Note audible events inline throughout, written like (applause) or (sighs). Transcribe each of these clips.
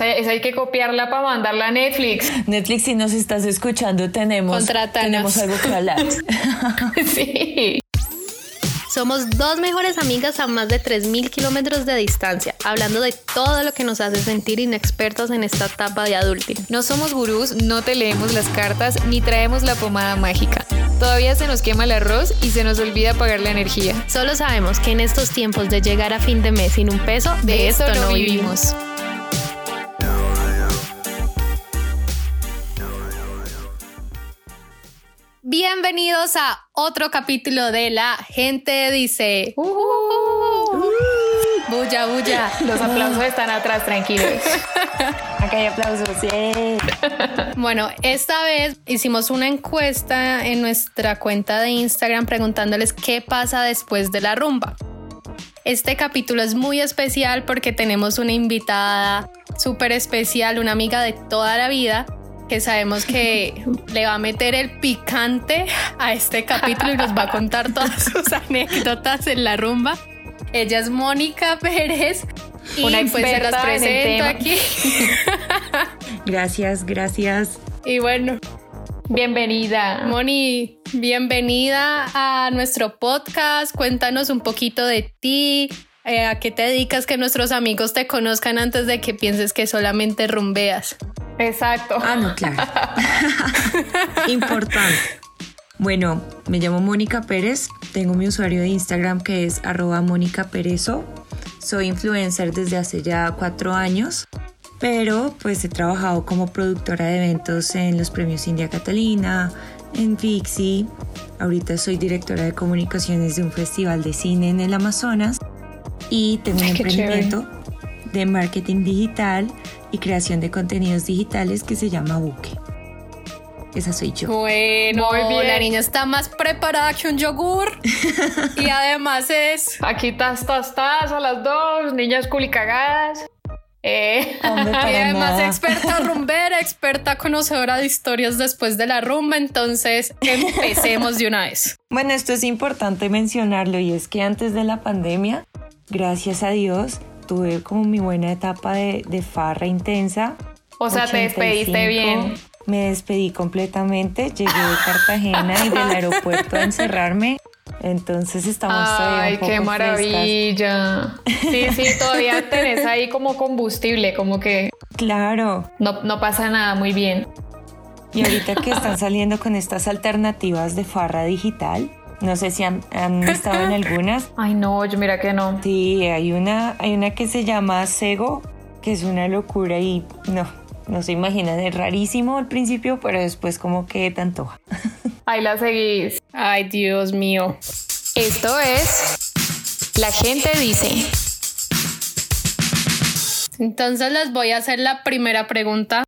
sea, esa hay que copiarla para mandarla a Netflix. Netflix, si nos estás escuchando, tenemos, tenemos algo que hablar. (laughs) sí. Somos dos mejores amigas a más de 3.000 kilómetros de distancia, hablando de todo lo que nos hace sentir inexpertos en esta etapa de adulting. No somos gurús, no te leemos las cartas ni traemos la pomada mágica. Todavía se nos quema el arroz y se nos olvida pagar la energía. Solo sabemos que en estos tiempos de llegar a fin de mes sin un peso, de, esto, no vivimos. Bienvenidos a otro capítulo de La Gente Dice. Bulla, bulla. Los aplausos están atrás, tranquilos. (laughs) Acá hay aplausos. ¡yay! Bueno, esta vez hicimos una encuesta en nuestra cuenta de Instagram preguntándoles qué pasa después de la rumba. Este capítulo es muy especial porque tenemos una invitada súper especial, una amiga de toda la vida que sabemos que (laughs) le va a meter el picante a este capítulo y nos va a contar todas sus (laughs) anécdotas en la rumba. Ella es Mónica Pérez y Una pues se las presento aquí. (laughs) Gracias, gracias. y bueno, Bienvenida. Moni, bienvenida a nuestro podcast. Cuéntanos un poquito de ti, eh, a qué te dedicas, que nuestros amigos te conozcan antes de que pienses que solamente rumbeas. Exacto. Ah, no, claro. (laughs) Importante. Bueno, me llamo Mónica Pérez, tengo mi usuario de Instagram que es arroba Mónica Perezo. Soy influencer desde hace ya cuatro años, pero pues he trabajado como productora de eventos en los premios India Catalina, en Vixi. Ahorita soy directora de comunicaciones de un festival de cine en el Amazonas y tengo un Ay, emprendimiento de marketing digital y creación de contenidos digitales que se llama Buque. Esa soy yo. Bueno, Muy bien. la niña está más preparada que un yogur (laughs) y además es... Aquí tas, tas, tas a las dos, niñas culicagadas. Eh, Hombre, Y además nada. experta (laughs) rumbera, experta conocedora de historias después de la rumba, entonces empecemos de una vez. Bueno, esto es importante mencionarlo y es que antes de la pandemia, gracias a Dios, tuve como mi buena etapa de, de farra intensa. o sea, te despediste 85. bien. Me despedí completamente, llegué de Cartagena y del aeropuerto a encerrarme. Entonces estamos Ay, un poco qué frescas. maravilla. Sí, sí, todavía (laughs) tenés ahí como combustible, como que Claro. no, no pasa nada muy bien. Y ahorita que están saliendo con estas alternativas de farra digital, no sé si han, han (laughs) estado en algunas. Ay, no, yo mira que no. Sí, hay una, hay una que se llama Sego, que es una locura y no, no se imaginan, es rarísimo al principio, pero después como que te antoja. (laughs) Ahí la seguís. Ay, Dios mío. Esto es La gente dice. Entonces les voy a hacer la primera pregunta.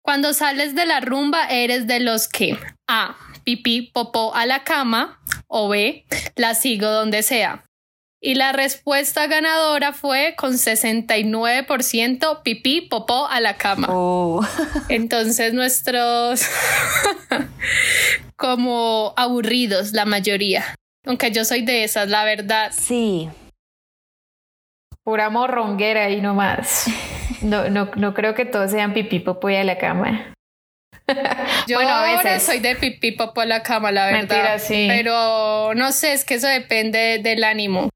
Cuando sales de la rumba, ¿eres de los que A. Pipí, popó a la cama o B. La sigo donde sea? Y la respuesta ganadora fue con 69% pipí, popó a la cama. Oh, (laughs) Entonces nuestros (laughs) como aburridos la mayoría. Aunque yo soy de esas, la verdad. sí, Pura morronguera y no más. (laughs) No, no, no creo que todos sean pipí, popo y a la cama. (laughs) Yo Bueno, a ahora veces. soy de pipí a la cama, la verdad. Mentira, sí. Pero no sé, es que eso depende del ánimo.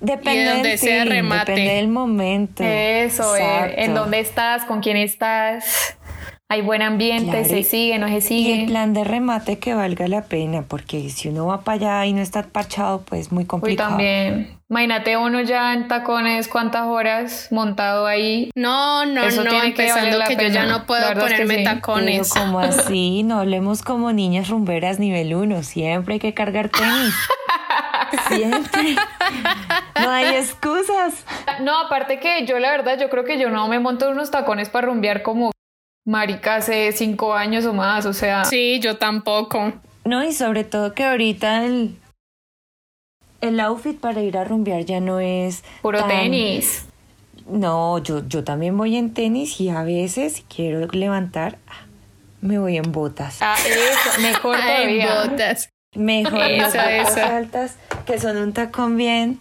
depende Y donde del sea remate. depende del momento. Eso, eh, en dónde estás, con quién estás. Hay buen ambiente, Claro, se y- sigue, no se Y el sigue. plan de remate que valga la pena, porque si uno va para allá y no está parchado, pues muy Uy, complicado. también. Imagínate uno ya en tacones, cuántas horas montado ahí. No, no, Eso no, tiene que empezando valer la que yo ya pena. no puedo verdad es que ponerme sí. Pero tacones. como así, no hablemos como niñas rumberas nivel uno, siempre hay que cargar tenis. (laughs) Siempre. No hay excusas. No, aparte que yo la verdad, yo creo que yo no me monto unos tacones para rumbear como marica hace cinco años o más, o sea, Sí, yo tampoco. No, y sobre todo que ahorita el, el outfit para ir a rumbear ya no es puro tan- tenis. No, yo, yo también voy en tenis y a veces si quiero levantar, ah, me voy en botas. Ah, eso, mejor (laughs) Ay, todavía. botas. Mejor las Esa, botas esa. altas que son un tacón bien,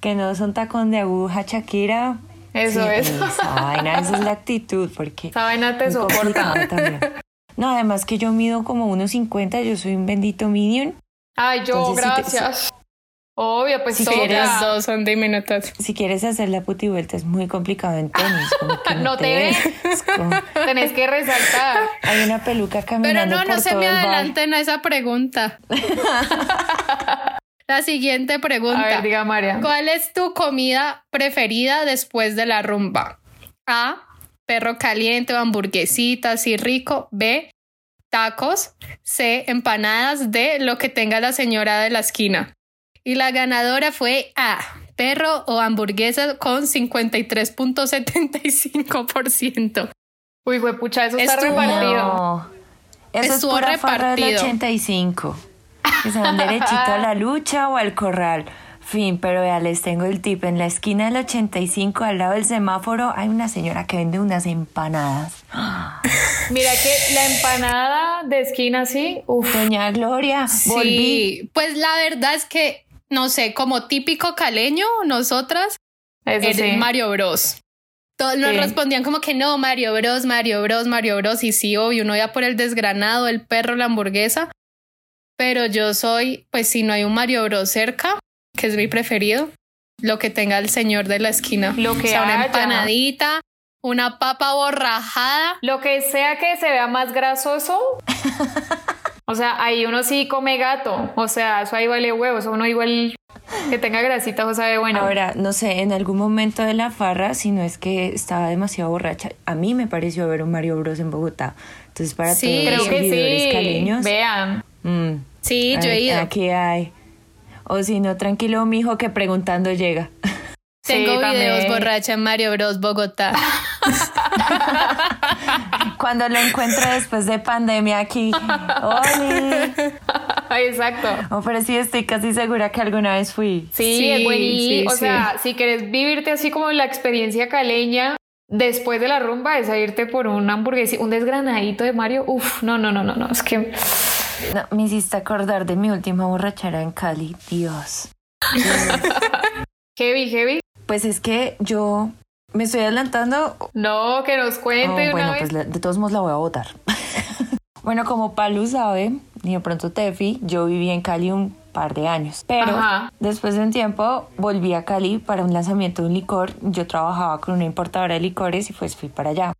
que no son tacón de aguja Shakira. Eso Sí, es. Esa (laughs) vaina, esa es la actitud, porque... Esa vaina te soporta. también. No, además que yo mido como 1.50, yo soy un bendito medium. Ay, yo, Entonces, si te- gracias. Obvio, pues Si quieres Los dos son diminutos. Si quieres hacer la puti vuelta es muy complicado en tenis. Como que (laughs) No te ves. Es como- (laughs) Tenés que resaltar. hay una peluca Pero caminando no, no por se todo me adelanten a esa pregunta. La siguiente A pregunta. ver, diga María. ¿Cuál es tu comida preferida después de la rumba? A. Perro caliente o hamburguesita así rico. B. Tacos. C. Empanadas. D. Lo que tenga la señora de la esquina. Y la ganadora fue A. Perro o hamburguesa con 53.75%. Uy, güey, pucha, eso está Estuvo- repartido. No. Eso Estuvo es pura farra del repartido. 85. Que se van derechito a la (laughs) lucha o al corral. Fin, pero ya les tengo el tip. En la esquina del 85, al lado del semáforo, hay una señora que vende unas empanadas. (gasps) Mira que la empanada de esquina así, uff. Doña Gloria, volví. Sí, pues la verdad es que, no sé, como típico caleño, nosotras, Eso el sí. Mario Bros. Todos nos Sí. respondían como que no, Mario Bros, Mario Bros, Mario Bros. Y sí, obvio, uno ya por el desgranado, el perro, la hamburguesa. Pero yo soy, pues si no hay un Mario Bros cerca, que es mi preferido, lo que tenga el señor de la esquina. Lo que o sea, una haya. empanadita, una papa borrajada. Lo que sea que se vea más grasoso. (laughs) O sea, ahí uno sí come gato. O sea, eso ahí vale huevos. Uno igual que tenga grasita, o sabe bueno. Ahora, no sé, en algún momento de la farra, si no es que estaba demasiado borracha, a mí me pareció ver un Mario Bros en Bogotá. Entonces, para Sí, todos los Creo que seguidores sí. caleños, Vean. Mm, Sí, yo he ido. Aquí hay. O si no, tranquilo, mijo, que preguntando llega. Tengo Sí, videos borracha en Mario Bros Bogotá. (laughs) Cuando lo encuentro después de pandemia aquí. ¡Oli! Exacto. Oh, pero sí estoy casi segura que alguna vez fui. Sí, Sí, es buenísimo. sí, o sea, si quieres vivirte así como la experiencia caleña después de la rumba, es a irte por un hamburguesito, un desgranadito de Mario. Uf, no, no, no, no, no. Es que No, me hiciste acordar de mi última borrachera en Cali. Dios. (laughs) heavy, heavy. Pues es que yo me estoy adelantando. No, que nos Oh, cuente una bueno, vez. pues la- de todos modos la voy a votar. (laughs) bueno, como Palu sabe, y de pronto Tefi, yo viví en Cali un par de años. Pero Ajá. después de un tiempo volví a Cali para un lanzamiento de un licor. Yo trabajaba con una importadora de licores y pues fui para allá.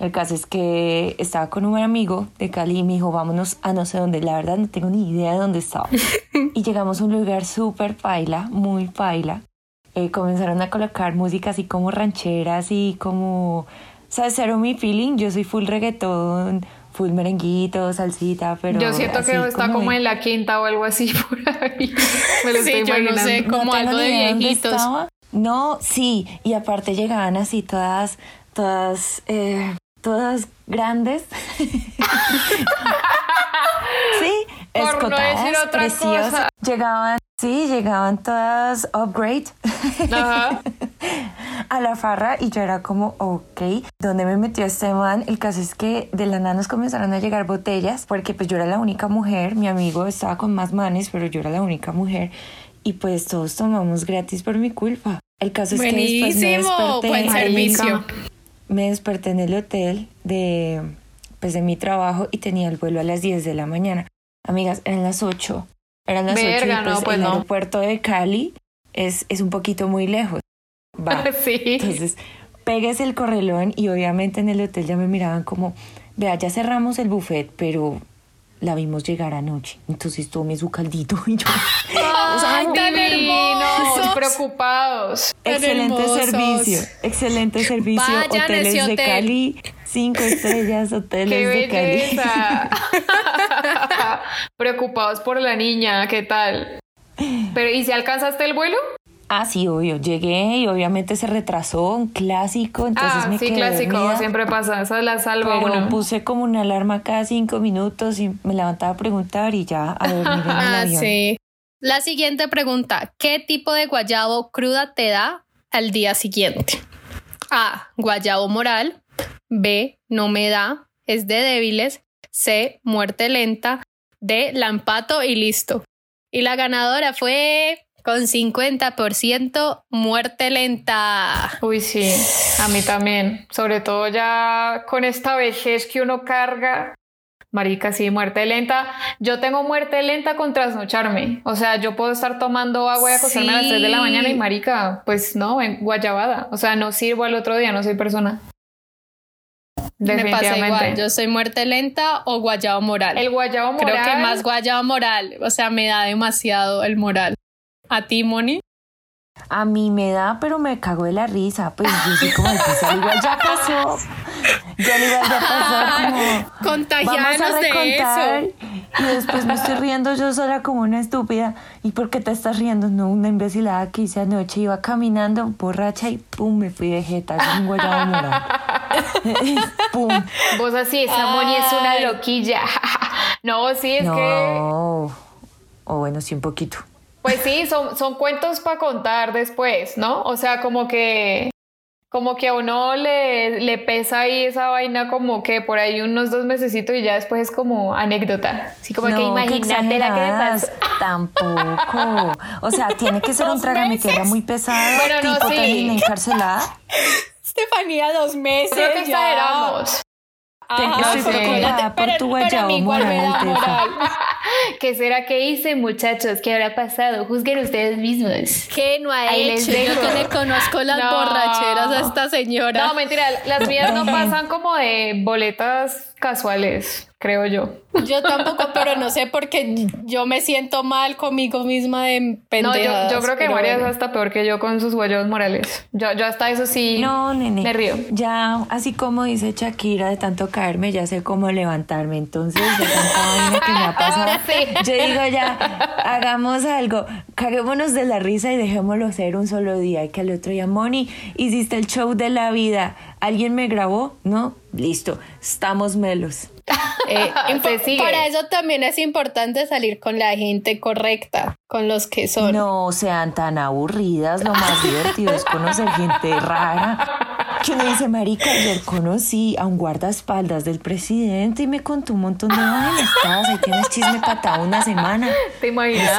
El caso es que estaba con un amigo de Cali y me dijo, vámonos a no sé dónde. La verdad no tengo ni idea de dónde estaba. (laughs) y llegamos a un lugar súper paila, muy paila. Eh, comenzaron a colocar música así como ranchera, así como... ¿Sabes? Cero mi feeling. Yo soy full reggaetón, full merenguito, salsita, pero... Yo siento que está como de- en la quinta o algo así (laughs) por ahí. Me lo Sí, estoy yo no sé. como tengo algo de viejitos. estaba. No, sí, y aparte llegaban así todas, todas, eh, todas grandes. (laughs) sí, Por no escotadas, otra preciosas. cosa. Llegaban, sí, llegaban todas upgrade Ajá. (laughs) a la farra y yo era como, ok, ¿dónde me metió este man? El caso es que de la nada nos comenzaron a llegar botellas porque pues yo era la única mujer, mi amigo estaba con más manes, pero yo era la única mujer y pues todos tomamos gratis por mi culpa. El caso es que después me Buenísimo, desperté, buen servicio. Me desperté en el hotel de, pues, de mi trabajo y tenía el vuelo a las 10 de la mañana. Amigas, eran las 8. Eran las 8 Verga, y pues, no, pues el no. aeropuerto de Cali es, es un poquito muy lejos. Va. (laughs) Sí. Entonces, pegues el correlón y obviamente en el hotel ya me miraban como, vea, ya cerramos el buffet, pero la vimos llegar anoche. Entonces tomé su caldito y yo... Ay, tan Divinos, hermosos. preocupados. Excelente hermosos. servicio, excelente servicio. Vayan hoteles de hotel. Cali, cinco estrellas, hoteles ¡Qué de Cali. (laughs) Preocupados por la niña, ¿qué tal? (laughs) Pero, ¿y si alcanzaste el vuelo? Ah, sí, obvio. Llegué y obviamente se retrasó, un clásico, entonces ah, me sí, quedé dormida. siempre pasa, esa la salva Pero uno. puse como una alarma cada cinco minutos y me levantaba a preguntar y ya a dormir en (laughs) el Ah, avión. sí. La siguiente pregunta, ¿qué tipo de guayabo cruda te da al día siguiente? A, guayabo moral. B, no me da, es de débiles. C, muerte lenta. D, la empato y listo. Y la ganadora fue con 50% muerte lenta. Uy, sí, a mí también. Sobre todo ya con esta vejez que uno carga. Marica, sí, muerte lenta. Yo tengo muerte lenta con trasnocharme. O sea, yo puedo estar tomando agua y acostarme a las 3 de la mañana y marica, pues no, en guayabada. O sea, no sirvo al otro día, no soy persona. Me pasa igual, yo soy muerte lenta o guayabo moral. El guayabo moral. Creo que más guayabo moral, o sea, me da demasiado el moral. ¿A ti, Moni? A mí me da, pero me cago de la risa. Pues yo soy como, pues igual ya pasó. Ya igual ya pasó. Como, (laughs) Contagianos de eso. Y después me estoy riendo yo sola como una estúpida. ¿Y por qué te estás riendo? No, una imbecilada que hice anoche. Iba caminando borracha y pum, me fui de jeta. Un guayabo moral. pum. Vos así, esa Moni es una loquilla. (laughs) no, sí, es que... No. O bueno, sí, un poquito. Pues sí, son, son cuentos para contar después, ¿no? O sea, como que como que a uno le, le, pesa ahí esa vaina como que por ahí unos dos mesecitos y ya después es como anécdota. Así como que imagínate la que pasó. (laughs) Tampoco. O sea, tiene que ser un trágame tierra muy pesado, bueno, tipo no, sí. encarcelada. Estefanía, dos meses. Creo que exageramos. Ajá, estoy preocupada por tu guayabo moral, (laughs) ¿Qué será que hice, muchachos? ¿Qué habrá pasado? Juzguen ustedes mismos. ¿Qué no ha hecho? Yo que le conozco las borracheras a esta señora. No, mentira, las mías no (laughs) pasan como de boletas casuales creo yo. Yo tampoco, pero no sé porque yo me siento mal conmigo misma de pendejadas. No, yo, creo que María es hasta peor que yo con sus huellos morales. Yo, yo hasta eso sí no, nene, me río. Ya, así como dice Shakira, de tanto caerme, ya sé cómo levantarme. Entonces, de tanta vaina que me ha pasado, (laughs) yo digo ya, hagamos algo, caguémonos de la risa y dejémoslo ser un solo día. Y que al otro día, Moni, hiciste el show de la vida. ¿Alguien me grabó? ¿No? Listo, estamos melos. Eh, (laughs) para eso también es importante salir con la gente correcta, con los que son. No sean tan aburridas, lo más (laughs) divertido es conocer gente rara. Que me dice, marica, ayer conocí a un guardaespaldas del presidente y me contó un montón de vainas. Ahí tienes chisme patado una semana. ¿Te imaginas?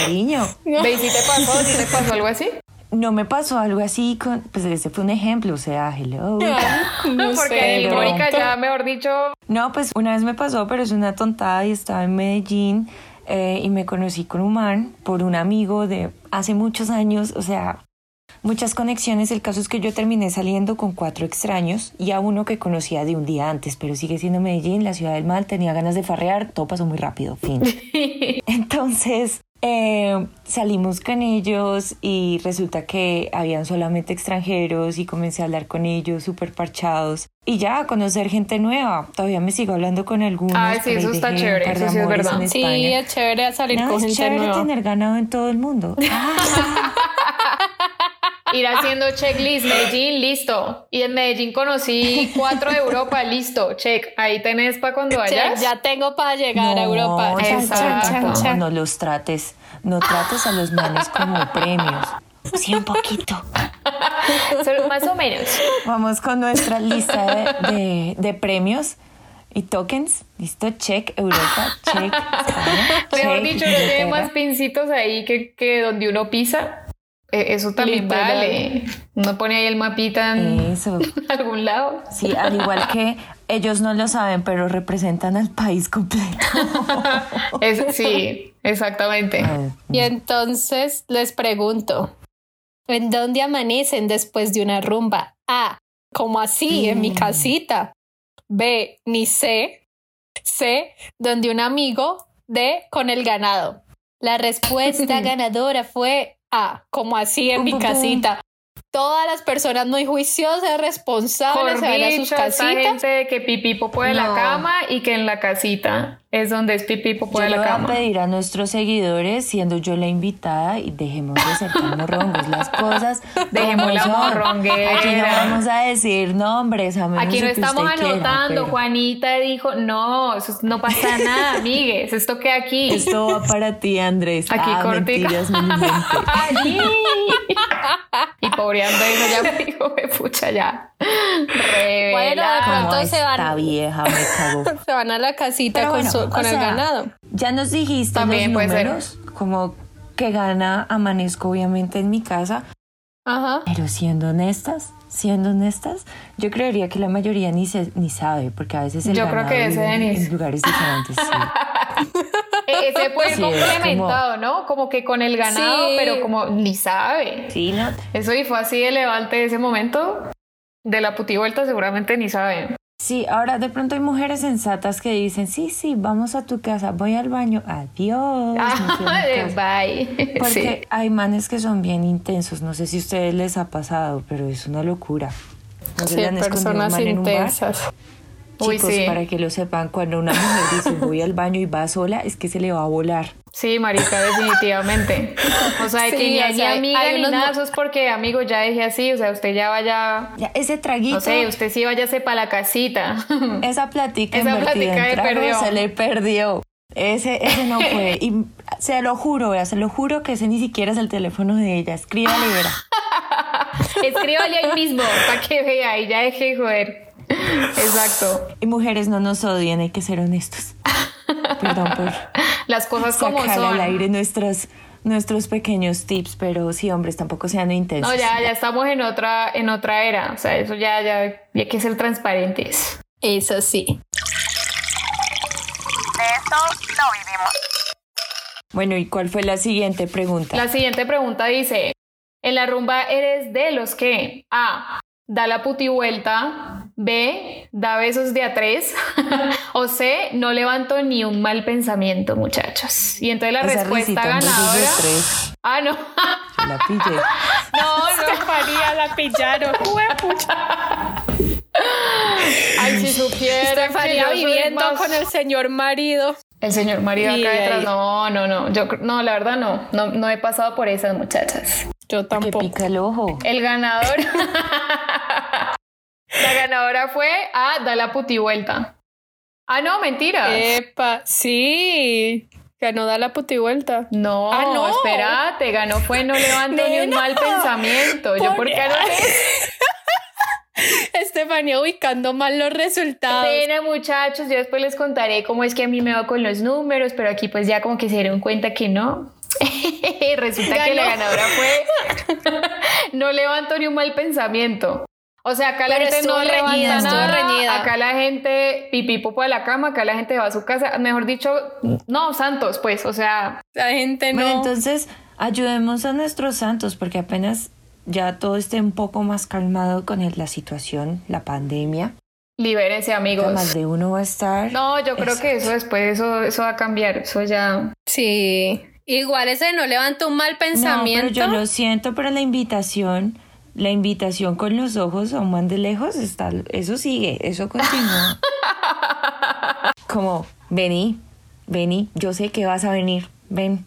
cariño. ¿Ve si te pasó? ¿Si te pasó algo así? No me pasó algo así con, pues ese fue un ejemplo, o sea, hello. (laughs) No, porque Mónica ya, mejor dicho. No, pues una vez me pasó, pero es una tontada y estaba en Medellín eh, y me conocí con un man por un amigo de hace muchos años, o sea, muchas conexiones. El caso es que yo terminé saliendo con cuatro extraños y a uno que conocía de un día antes, pero sigue siendo Medellín, la ciudad del mal, tenía ganas de farrear, todo pasó muy rápido, fin. (laughs) Entonces, eh, salimos con ellos y resulta que habían solamente extranjeros y comencé a hablar con ellos súper parchados y ya a conocer gente nueva. Todavía me sigo hablando con algunos. Ah, sí, eso está chévere, eso sí es verdad. Sí, es chévere salir con gente chévere nueva. tener ganado en todo el mundo. (laughs) (laughs) Ir haciendo checklist, Medellín, listo. Y en Medellín conocí cuatro de (laughs) Europa, listo, check. Ahí tenés para cuando vayas. ya tengo para llegar a Europa. Exacto. No los trates, no trates a los manes como (laughs) premios. Sí, un poquito. más o menos. Vamos con nuestra lista de, de, premios y tokens. Listo, check, Europa, check. Mejor dicho, no tiene más pincitos ahí que, que donde uno pisa. E, eso también vale. Uno pone ahí el mapita en (laughs) algún lado. Sí, al igual que ellos no lo saben, pero representan al país completo. (laughs) sí, exactamente. Y entonces les pregunto, ¿en dónde amanecen después de una rumba? A, como así, en mi mm. casita. B, ni sé. C, donde un amigo. D, con el ganado. La respuesta (laughs) ganadora fue Ah, como así en mi casita. Todas las personas muy juiciosas, responsables, se van a sus casitas. gente que pipí popó de la cama y que en la casita es donde es pipí popó de la cama. Voy a pedir a nuestros seguidores, siendo yo la invitada, y dejemos de ser tan morrongos las cosas. (laughs) Dejemos la morronguera. Aquí no vamos a decir nombres, a menos Aquí no estamos anotando. Quiera, Juanita dijo, no, eso no pasa nada, (laughs) amigues, esto queda aquí. Esto va para ti, Andrés. Aquí ah, cortitas. (laughs) y eso ya me dijo, me pucha ya. Bueno, de pronto se van. Vieja me (laughs) se van a la casita con su con el ganado. Ya nos dijiste los números, como que gana amanezco obviamente en mi casa. Ajá. Pero siendo honestas, siendo honestas, yo creería que la mayoría ni se, ni sabe, porque a veces el Yo creo que ese en lugares diferentes. sí. (laughs) E- Ese puede Sí, complementado, ¿no? Como que con el ganado, Sí. pero como ni sabe. Sí, ¿no? Eso y fue así de levante ese momento. De la putivuelta seguramente ni sabe. Sí, ahora de pronto hay mujeres sensatas que dicen, sí, sí, vamos a tu casa, voy al baño, adiós. (laughs) casa". Bye. Porque Sí. hay manes que son bien intensos, no sé si a ustedes les ha pasado, pero es una locura. ¿No Sí, personas intensas. Uy, Chicos, sí. para que lo sepan, cuando una mujer dice voy al baño y va sola, es que se le va a volar. Sí, marica, definitivamente. O sea, (laughs) Sí, que ni, o ni sea, amiga hay ni unos nada, eso es porque, amigo, ya dejé así. O sea, usted ya vaya, Ya, ese traguito, no sé, usted sí váyase para la casita. esa platica (laughs) Esa plática de perdió. se le perdió. Ese, ese no fue. Y se lo juro, vea, se lo juro que ese ni siquiera es el teléfono de ella. Escríbale, verá. (laughs) Escríbale ahí mismo para que vea y ya deje de joder. (laughs) Exacto. Y mujeres no nos odien, hay que ser honestos. Perdón por (laughs) Las cosas como sacar son. al aire nuestras, nuestros pequeños tips, pero sí, hombres, tampoco sean intensos. No, ya, ya estamos en otra, en otra era. O sea, eso ya, ya, ya hay que ser transparentes. Eso sí. Bueno, ¿y cuál fue la siguiente pregunta? La siguiente pregunta dice: ¿En la rumba eres de los que A. Da la puti vuelta. B. Da besos de a tres. (laughs) o C. No levanto ni un mal pensamiento, muchachos. Y entonces la Esa respuesta ganadora. Ah, no. la pillé. (laughs) no, no. (laughs) Estefanía la pillaron. Ay, si supiera. que Estefanía yo soy viviendo más- con el señor marido. El señor marido acá detrás. No, no, no. Yo no, la verdad no. No, no he pasado por esas muchachas. Yo Que tampoco. pica el ojo. El ganador. (laughs) la ganadora fue a Da la puti vuelta. Ah, no, mentira. Epa, sí. Ganó da la puti vuelta. no, ah, no. espérate, ganó fue no (laughs) levanto ni un mal pensamiento. Yo, ¿por qué no (laughs) (laughs) Estefanía ubicando mal los resultados. Pena, muchachos, yo después les contaré cómo es que a mí me va con los números, pero aquí pues ya como que se dieron cuenta que no. (laughs) Resulta que la ganadora fue (laughs) no levanto ni un mal pensamiento. O sea, acá la Pero gente no levanta reñida, estuvo nada, reñida. acá la gente pipí popo a la cama, acá la gente va a su casa, mejor dicho, no, santos, pues, o sea, La gente no. Bueno, entonces ayudemos a nuestros santos porque apenas ya todo esté un poco más calmado con el- la situación, la pandemia. libérense Más amigos. de uno va a estar. No, yo creo que eso después, eso, eso va a cambiar, eso ya... Sí. Igual ese no levanta un mal No, pero pensamiento. yo lo siento, pero la invitación, la invitación con los ojos a un man de lejos está, eso sigue, eso continúa. (laughs) Como, vení, vení, yo sé que vas a venir, ven,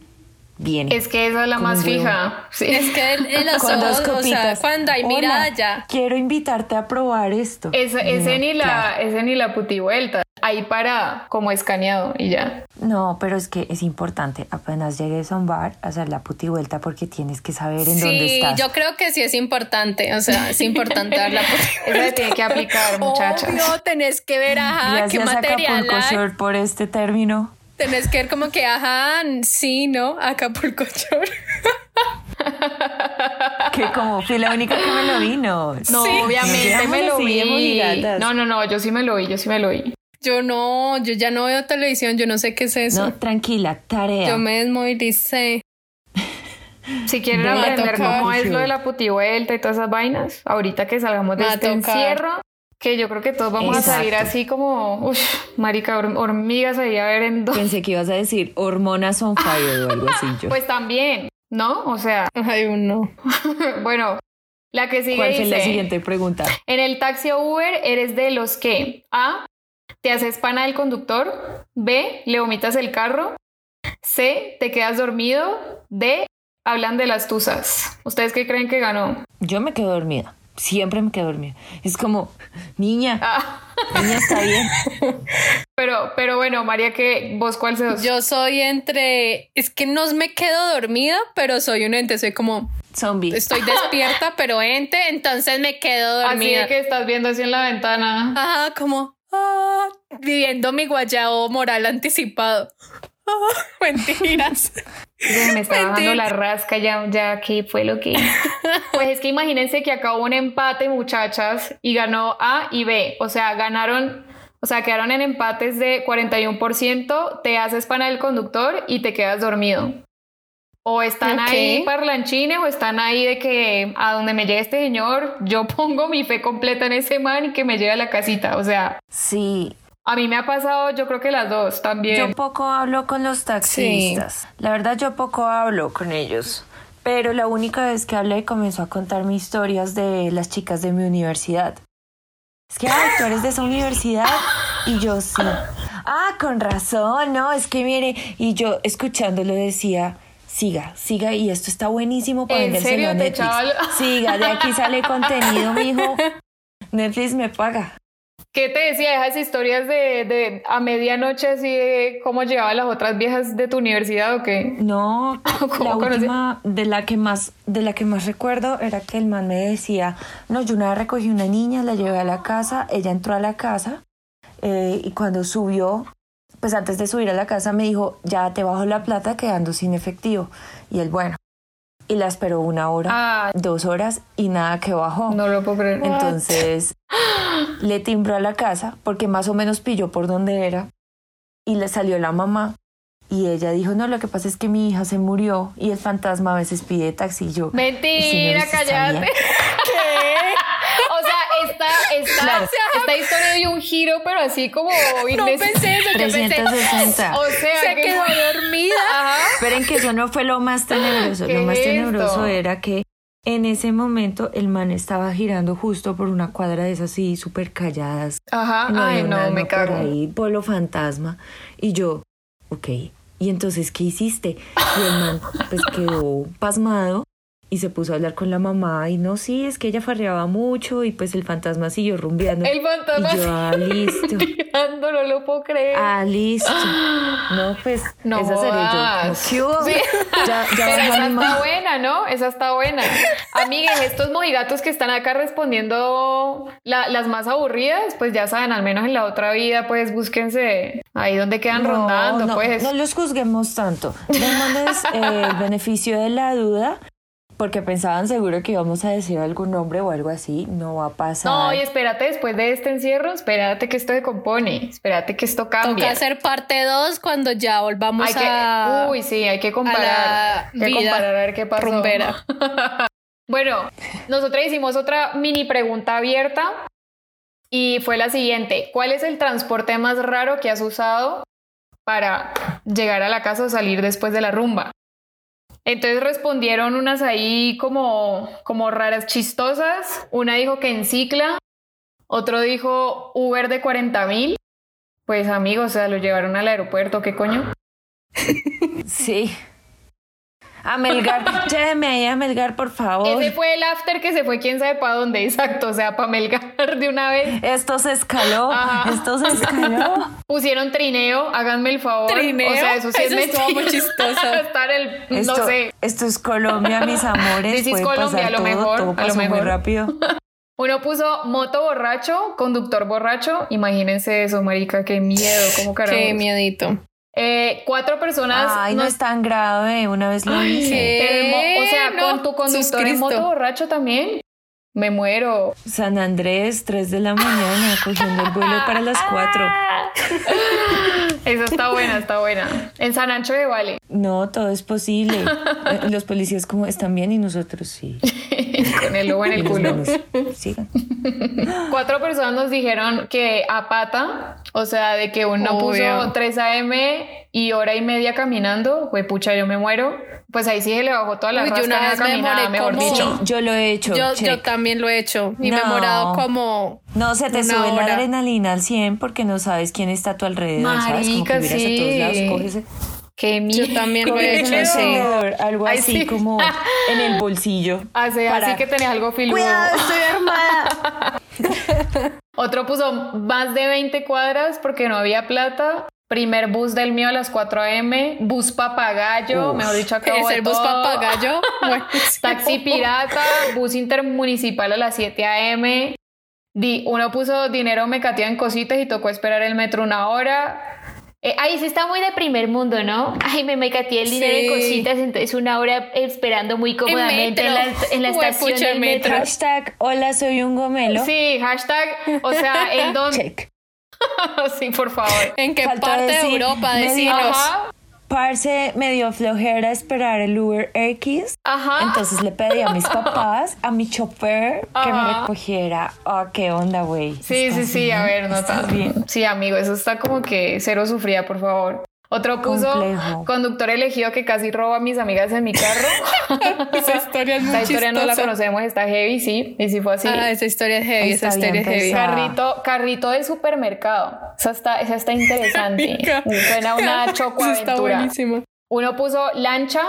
viene. Es que esa es la más fija. Sí. Es que en, en los Con dos ojos, o sea, copitas. cuando hay Hola, mirada ya. Quiero invitarte a probar esto. Ese, ni la, claro. ese ni la puti vuelta. Ahí para como escaneado y ya. No, pero es que es importante apenas llegues a un bar hacer la puti vuelta porque tienes que saber en dónde Sí, estás. yo creo que sí es importante, o sea, es importante dar la (laughs) Esa se tiene que aplicar, muchachas. Obvio, tenés que ver, ajá, qué Gracias material Acapulco por este término. Tenés que ver como que, ajá, sí, ¿no? Acapulco Shore. Que como fui la única que me lo vi, no. No, Sí. obviamente me lo vi. No, no, no, yo sí me lo vi, yo sí me lo vi. Yo no, yo ya no veo televisión, yo no sé qué es eso. No, tranquila, tarea. Yo me desmovilicé. Si quieren aprender cómo es lo de la puti vuelta y todas esas vainas, ahorita que salgamos de este encierro, que yo creo que todos vamos a salir así como, uff, marica, hor- hormigas ahí a ver en dos. Pensé que ibas a decir hormonas on fire o algo así. Yo. Pues también, ¿no? O sea, (laughs) Ay, uno. (laughs) bueno, la que sigue ¿Cuál dice, la siguiente pregunta? En el taxi o Uber eres de los que A. Te haces pana del conductor. B. Le vomitas el carro. C. Te quedas dormido. D. Hablan de las tusas. ¿Ustedes qué creen que ganó? Yo me quedo dormida. Siempre me quedo dormida. Es como, niña, Ah, niña está bien. (laughs) pero, pero bueno, María, ¿qué, ¿vos cuál se Yo soy entre. Es que no me quedo dormida, pero soy un ente. Soy como. Zombie. Estoy despierta, (laughs) pero ente, entonces me quedo Así dormida. de que estás viendo así en la ventana. Ajá, como. ah, viviendo mi guayao moral anticipado. (laughs) Mentiras. (laughs) me estaba dando la rasca ya, ya que fue lo que... Pues es que imagínense que acabó un empate, muchachas, y ganó A y B. O sea, ganaron, o sea, quedaron en empates de 41%, te haces pana del conductor y te quedas dormido. O están ahí parlanchines o están ahí de que a donde me llegue este señor, yo pongo mi fe completa en ese man y que me lleve a la casita. O sea... Sí, a mí me ha pasado, yo creo que las dos también. Yo poco hablo con los taxistas. La verdad, yo poco hablo con ellos. Pero la única vez que hablé comenzó a contarme historias de las chicas de mi universidad. Es que, ay, tú eres de esa universidad. Y yo sí. Ah, con razón, no, es que mire. Y yo escuchándolo decía, siga, siga, y esto está buenísimo para vendérselo a Netflix. Siga, de aquí sale (laughs) contenido, mijo. Netflix me paga. ¿Qué te decía esas historias de, de, a medianoche así de cómo llegaba las otras viejas de tu universidad o qué? No, (laughs) la última de la que más de la que más recuerdo era que el man me decía, "No, yo una vez recogí una niña, la llevé a la casa, ella entró a la casa eh, y cuando subió, pues antes de subir a la casa me dijo, "Ya te bajo la plata quedando sin efectivo." Y él, "Bueno, y la esperó una hora, ah. dos horas y nada que bajó. No lo puedo creer. Entonces le timbró a la casa porque más o menos pilló por donde era y le salió la mamá y ella dijo, no, lo que pasa es que mi hija se murió y el fantasma a veces pide taxi y yo... Mentira, cállate. Esta, esta historia dio un giro, pero así como... No pensé eso, 360. (laughs) o sea, se quedó dormida. Esperen que eso no fue lo más tenebroso. Lo más tenebroso era que en ese momento el man estaba girando justo por una cuadra de esas así súper calladas. Ajá, no, ay no, me cago. Por ahí, polo fantasma. Y yo, ok, ¿y entonces qué hiciste? Y el man pues quedó pasmado y se puso a hablar con la mamá y no, sí, es que ella farreaba mucho y pues el fantasma siguió rumbeando. El fantasma y yo, ah, listo. no lo puedo creer. Ah, listo. (gasps) No, pues no esa sería yo. Sí. Ya, ya Pero esa está buena, ¿no? Esa está buena. Amigues, estos mojigatos que están acá respondiendo las más aburridas, pues ya saben, al menos en la otra vida, pues búsquense ahí donde quedan rondando, no, pues. No los juzguemos tanto. Eh, el beneficio de la duda porque pensaban seguro que íbamos a decir algún nombre o algo así, no va a pasar. No, y espérate, después de este encierro, espérate que esto se compone, espérate que esto cambie. Toca hacer parte 2 cuando ya volvamos hay a... Que, uy, sí, hay que comparar. Hay que comparar a ver qué pasó. Rumbera. (laughs) bueno, nosotros hicimos otra mini pregunta abierta y fue la siguiente. ¿Cuál es el transporte más raro que has usado para llegar a la casa o salir después de la rumba? Entonces respondieron unas ahí como, como raras, chistosas. Una dijo que en cicla, otro dijo Uber de 40 mil. Pues amigos, o sea, lo llevaron al aeropuerto, ¿qué coño? (laughs) Sí. A Melgar, lléveme (laughs) ahí a Melgar, por favor. Ese fue el after que se fue quién sabe para dónde, exacto, o sea, para Melgar de una vez. Esto se escaló, esto se escaló. (laughs) Pusieron trineo, háganme el favor. Trineo, o sea, eso sí eso es muy (laughs) chistoso. Estar el, esto, no sé. Esto es Colombia, mis amores. This Colombia, a lo mejor, todo a lo mejor. muy rápido. Uno puso moto borracho, conductor borracho. Imagínense eso, marica, qué miedo, cómo carajo. Qué miedito. Eh, cuatro personas. Ay, no, es tan grave, una vez lo hice. o sea, con tu conductor en moto borracho también. Me muero. San Andrés, 3 de la mañana, cogiendo el vuelo para las 4. (laughs) Esa está buena, está buena. En San Ancho de Vale. No, todo es posible. (laughs) Eh, los policías como están bien y nosotros sí. Con el lobo en el culo. Sigan. (laughs) Cuatro personas nos dijeron que a pata, o sea, de que uno puso 3 a.m. y hora y media caminando, güey, pucha, yo me muero. Pues ahí sí se le bajó toda la Uy, yo una vez caminada, me mejor dicho. Yo lo he hecho. Yo, yo también lo he hecho y me he morado como. No, se te sube la adrenalina al 100 porque no sabes quién está a tu alrededor. Marica, ¿sabes? Como que sí. a todos lados, cógese. Qué miedo. Yo también lo he hecho. Algo así sí. como en el bolsillo. (laughs) Así, para... así que tenés algo filudo. Cuidado, estoy armada. (laughs) Otro puso más de 20 cuadras porque no había plata. Primer bus del mío a las 4 a.m. Bus papagayo, Uf. mejor dicho, acabo ¿Es el bus papagayo? (laughs) Taxi pirata, bus intermunicipal a las 7 a.m. Di, uno puso dinero me cateó en cositas y tocó esperar el metro una hora. Eh, ay, sí está muy de primer mundo, ¿no? Ay, me mecateé el dinero en Sí. cositas, entonces una hora esperando muy cómodamente en, la, metro. en la estación del metro. metro. Hashtag hola soy un gomelo. Sí, hashtag, o sea, ¿en (laughs) dónde? Check. (laughs) sí, por favor. ¿En qué Falta parte de Europa? me Decinos. Ajá, Parce me dio flojera esperar el Uber X. ajá. Entonces le pedí a mis papás, a mi chofer, que me recogiera. Ah, qué onda, güey. Sí, sí, ¿Estás sí, bien? a ver, no ¿Estás tan bien? Sí, amigo, eso está como que cero sufría, por favor. Otro puso Complejo. conductor elegido que casi roba a mis amigas en mi carro. (laughs) Esa historia es muy Esta historia no la conocemos, está heavy, sí. Y si fue así. Ah, esa historia es heavy, esa Está historia es heavy. Carrito, carrito del supermercado. Esa está, esa está interesante. (laughs) Suena una está chocoaventura. buenísimo. Uno puso lancha,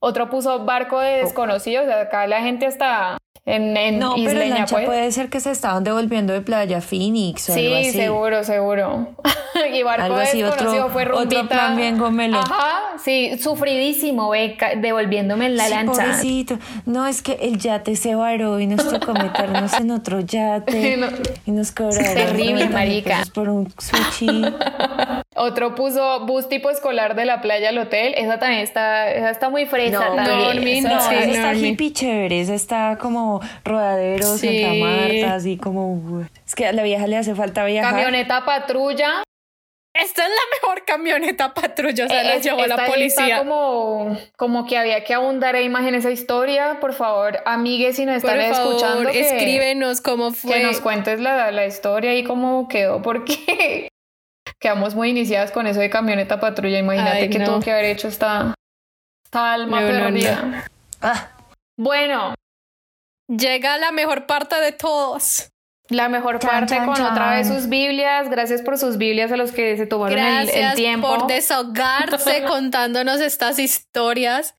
otro puso barco de desconocidos. O sea, acá la gente está en, en No, pero isleña, lancha pues. puede ser que se estaban devolviendo de Playa Phoenix o algo Sí, así. seguro, seguro. (laughs) y barco Algo así, otro- fue otro rumbita. plan bien gomelo. Ajá, sí, sufridísimo, ve, devolviéndome en la Sí, lancha. pobrecito. No, es que el yate se varó y nos tocó (laughs) meternos en otro yate No. y nos cobraron Terrible, 90 mil marica. por un sushi. (laughs) Otro puso bus tipo escolar de la playa al hotel. Esa también está, esa está muy fresa No, también. Esa- no, No, sí, esa está hippie chévere, esa está como rodaderos, Sí. Santa Marta, así como... Es que a la vieja le hace falta viajar. Camioneta patrulla. Esta es la mejor camioneta patrulla, se la Es- llevó la sí está policía. como, como que había que abundar ahí más en esa historia. Por favor, amigues, si nos Por están favor, escuchando, que, escríbenos cómo fue. que nos cuentes la, la historia y cómo quedó, porque quedamos muy iniciadas con eso de camioneta patrulla. Imagínate Ay, que no. tuvo que haber hecho esta, esta alma No, perdida. Ah, Bueno, Llega la mejor parte de todos. la mejor Chan, parte chan, con otra vez sus Biblias. Gracias por sus Biblias a los que se tomaron el, el Gracias tiempo. por desahogarse (laughs) contándonos estas historias.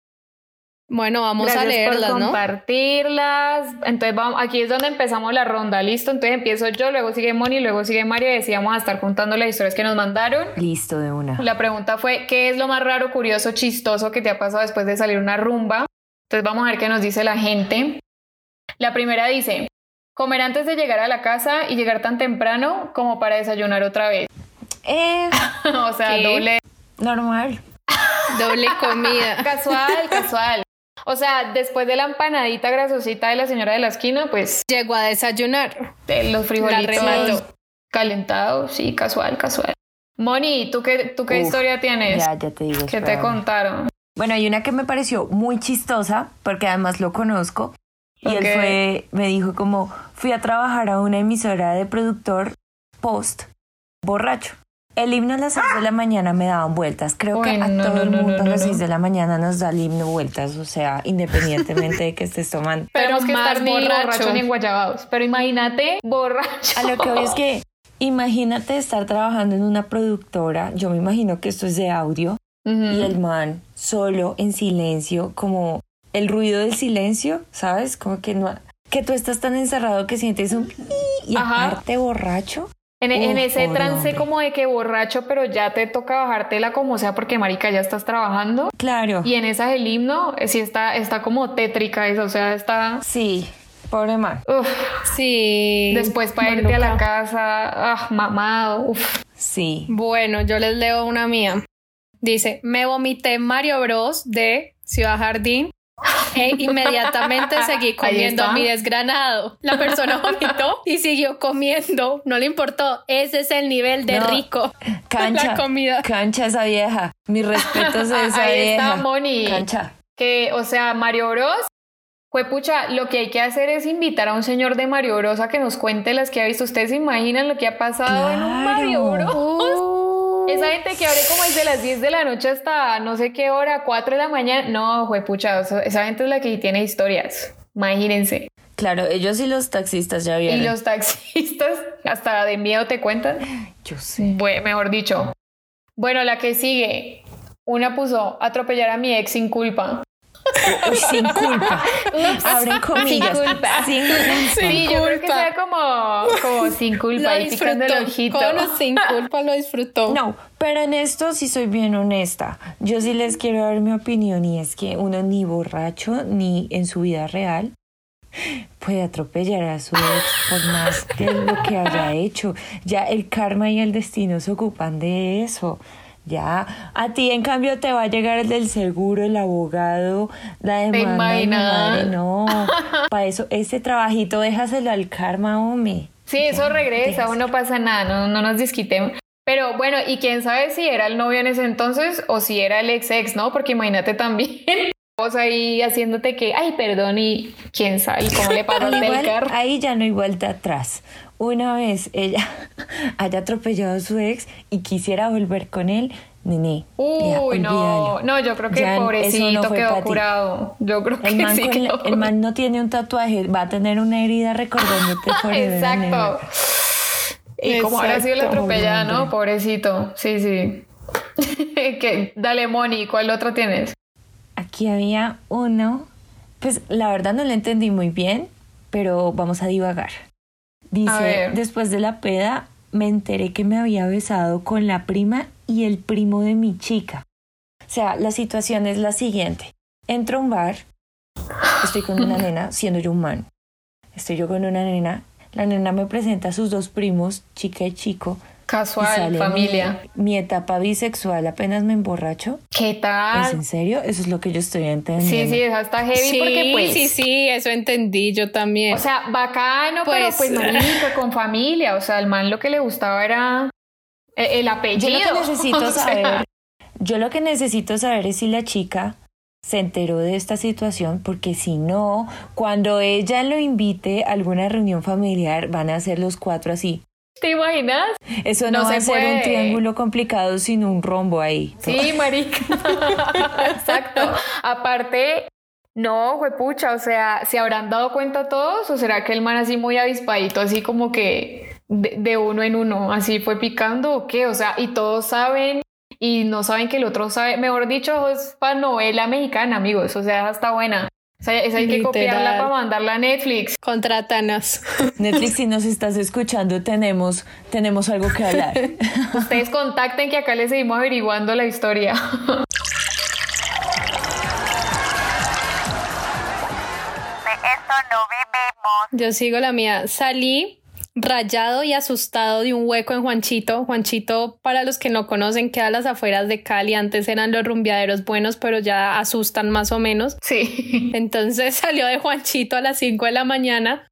Bueno, vamos Gracias a leerlas, por ¿no? compartirlas. Entonces vamos, aquí es donde empezamos la ronda, listo. Entonces empiezo yo, luego sigue Moni, luego sigue Mario y decíamos a estar contando las historias que nos mandaron. listo de una. La pregunta fue, ¿qué es lo más raro, curioso, chistoso que te ha pasado después de salir una rumba? Entonces vamos a ver qué nos dice la gente. La primera dice, comer antes de llegar a la casa y llegar tan temprano como para desayunar otra vez. Eh, (laughs) o sea, ¿Qué? doble normal. Doble comida. (laughs) casual, casual. O sea, después de la empanadita grasosita de la señora de la esquina, pues Llegó a desayunar. de los frijolitos calentados, sí, casual, casual. Moni, ¿tú qué, tú qué Uf, historia tienes? Ya, ya te digo. ¿Qué te contaron? Bueno, hay una que me pareció muy chistosa, porque además lo conozco. Y él fue, me dijo como, fui a trabajar a una emisora de productor post, borracho. El himno a las 6 de la mañana me daban vueltas. Creo que a no, todo no, el no, mundo no, a las no. 6 de la mañana nos da el himno vueltas, o sea, independientemente de que estés tomando. (laughs) Pero Tenemos que más estar ni borracho. borrachos ni enguayabados. Pero imagínate, borracho. A lo que voy es que, imagínate estar trabajando en una productora, yo me imagino que esto es de audio, y el man solo en silencio, como el ruido del silencio, ¿sabes? Como que no que tú estás tan encerrado que sientes un y Ajá. aparte borracho. En, en Uf, ese trance hombre. como de que borracho, pero ya te toca bajártela como sea porque marica ya estás trabajando. Claro. Y en esa el himno eh, sí está, está como tétrica eso, o sea, está... Sí, pobre man. Uf. Sí. Después para irte a la casa, ah, mamado, uf. Sí. Bueno, yo les leo una mía. Dice, me vomité Mario Bros de Ciudad Jardín e inmediatamente (laughs) seguí comiendo mi desgranado. La persona (laughs) vomitó y siguió comiendo. No le importó. Ese es el nivel de No, rico. (laughs) Cancha. La comida. Cancha esa vieja. Mis respetos a esa Ahí vieja. está Moni. Cancha. Que, o sea, Mario Bros. Fue pucha, lo que hay que hacer es invitar a un señor de Mario Bros a que nos cuente las que ha visto. ¿Ustedes se imaginan lo que ha pasado en un Mario. Bros? Esa gente que abre como desde las 10 de la noche hasta no sé qué hora, 4 de la mañana. No, fue pucha, o sea, esa gente es la que tiene historias. Imagínense. Claro, ellos y los taxistas ya Y vieron. los taxistas hasta de miedo te cuentan. Yo sé. Mejor dicho. Bueno, la que sigue. Una puso atropellar a mi ex sin culpa. Sin culpa. Abren comillas. Sin culpa. Sin culpa. Sí, yo creo que sea como, como sin culpa lo y picando el disfrutó. ojito. Con o sin culpa lo disfrutó. No, pero en esto sí soy bien honesta. Yo sí les quiero dar mi opinión y es que uno ni borracho ni en su vida real puede atropellar a su ex por más que lo que haya hecho. Ya el karma y el destino se ocupan de eso. Ya, a ti en cambio te va a llegar el del seguro, el abogado, la demanda de madre, no. (laughs) Para eso, ese trabajito déjaselo al karma, hombre. Sí, eso regresa, no pasa nada, no, no nos disquitemos. Pero bueno, y quién sabe si era el novio en ese entonces o si era el ex ex, ¿no? Porque imagínate también (laughs) vos ahí haciéndote que, ay, perdón, y quién sabe cómo le (laughs) pasó el carro. Ahí ya no hay vuelta atrás. Una vez ella (laughs) haya atropellado a su ex y quisiera volver con él, Nene. Uy, no, no, yo creo que pobrecito quedó curado. Yo creo que el sí. el man no tiene un tatuaje, va a tener una herida recordándote (laughs) por Exacto. Y como ahora sido la atropellada, ¿no? Pobrecito. Sí, sí. (laughs) que, dale, Moni, ¿cuál otro tienes? Aquí había uno, pues la verdad no lo entendí muy bien, pero vamos a divagar. Dice, después de la peda, me enteré que me había besado con la prima y el primo de mi chica. O sea, la situación es la siguiente. Entro a un bar, estoy con una (laughs) nena, siendo yo un man. Estoy yo con una nena, la nena me presenta a sus dos primos, chica y chico. Casual, familia. Mi, etapa bisexual apenas me emborracho. ¿Qué tal? ¿Es en serio? Eso es lo que yo estoy entendiendo. Sí, sí, esa está heavy sí, porque pues... Sí, sí, eso entendí yo también. O sea, bacano, pero pues, pues (laughs) con familia. O sea, al man lo que le gustaba era eh, el apellido. Yo lo que (laughs) necesito saber, yo lo que necesito saber es si la chica se enteró de esta situación, porque si no, cuando ella lo invite a alguna reunión familiar, van a ser los cuatro así. ¿Te imaginas? Eso no, va a ser un triángulo complicado, sino un rombo ahí. Sí, (laughs) marica. (laughs) Exacto. Aparte, no, pucha, o sea, ¿se habrán dado cuenta todos? ¿O será que el man así muy avispadito, así como que de, uno en uno, así fue picando o qué, o sea, y todos saben y no saben que el otro sabe, mejor dicho, es para novela mexicana, amigos, o sea, está buena. O sea, esa hay que copiarla para mandarla a Netflix. Contrátanos. (laughs) Netflix, si nos estás escuchando, tenemos, tenemos algo que hablar. (laughs) Ustedes contacten que acá les seguimos averiguando la historia. (laughs) Yo sigo la mía. Salí rayado y asustado de un hueco en Juanchito. Juanchito, para los que no conocen, queda a las afueras de Cali. Antes eran los rumbeaderos buenos, pero ya asustan más o menos. Sí. Entonces (laughs) salió de Juanchito a las 5 de la mañana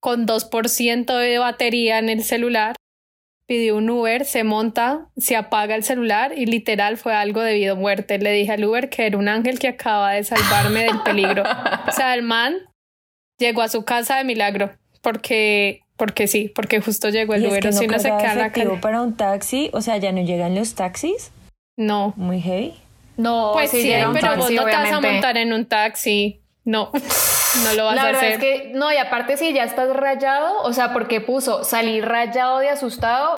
con 2% de batería en el celular. Pidió un Uber, se monta, se apaga el celular y literal fue algo de vida o muerte. Le dije al Uber que era un ángel que acaba de salvarme del peligro. o sea, el man llegó a su casa de milagro porque porque sí, porque justo llegó el Uber, si no se queda para un taxi, o sea, ya no llegan los taxis. No. Muy heavy. No, pues sí, pero vos no te vas a montar en un taxi. No, (laughs) no lo vas a hacer. La verdad es que no, y aparte si ya estás rayado, o sea, porque puso salir rayado de asustado,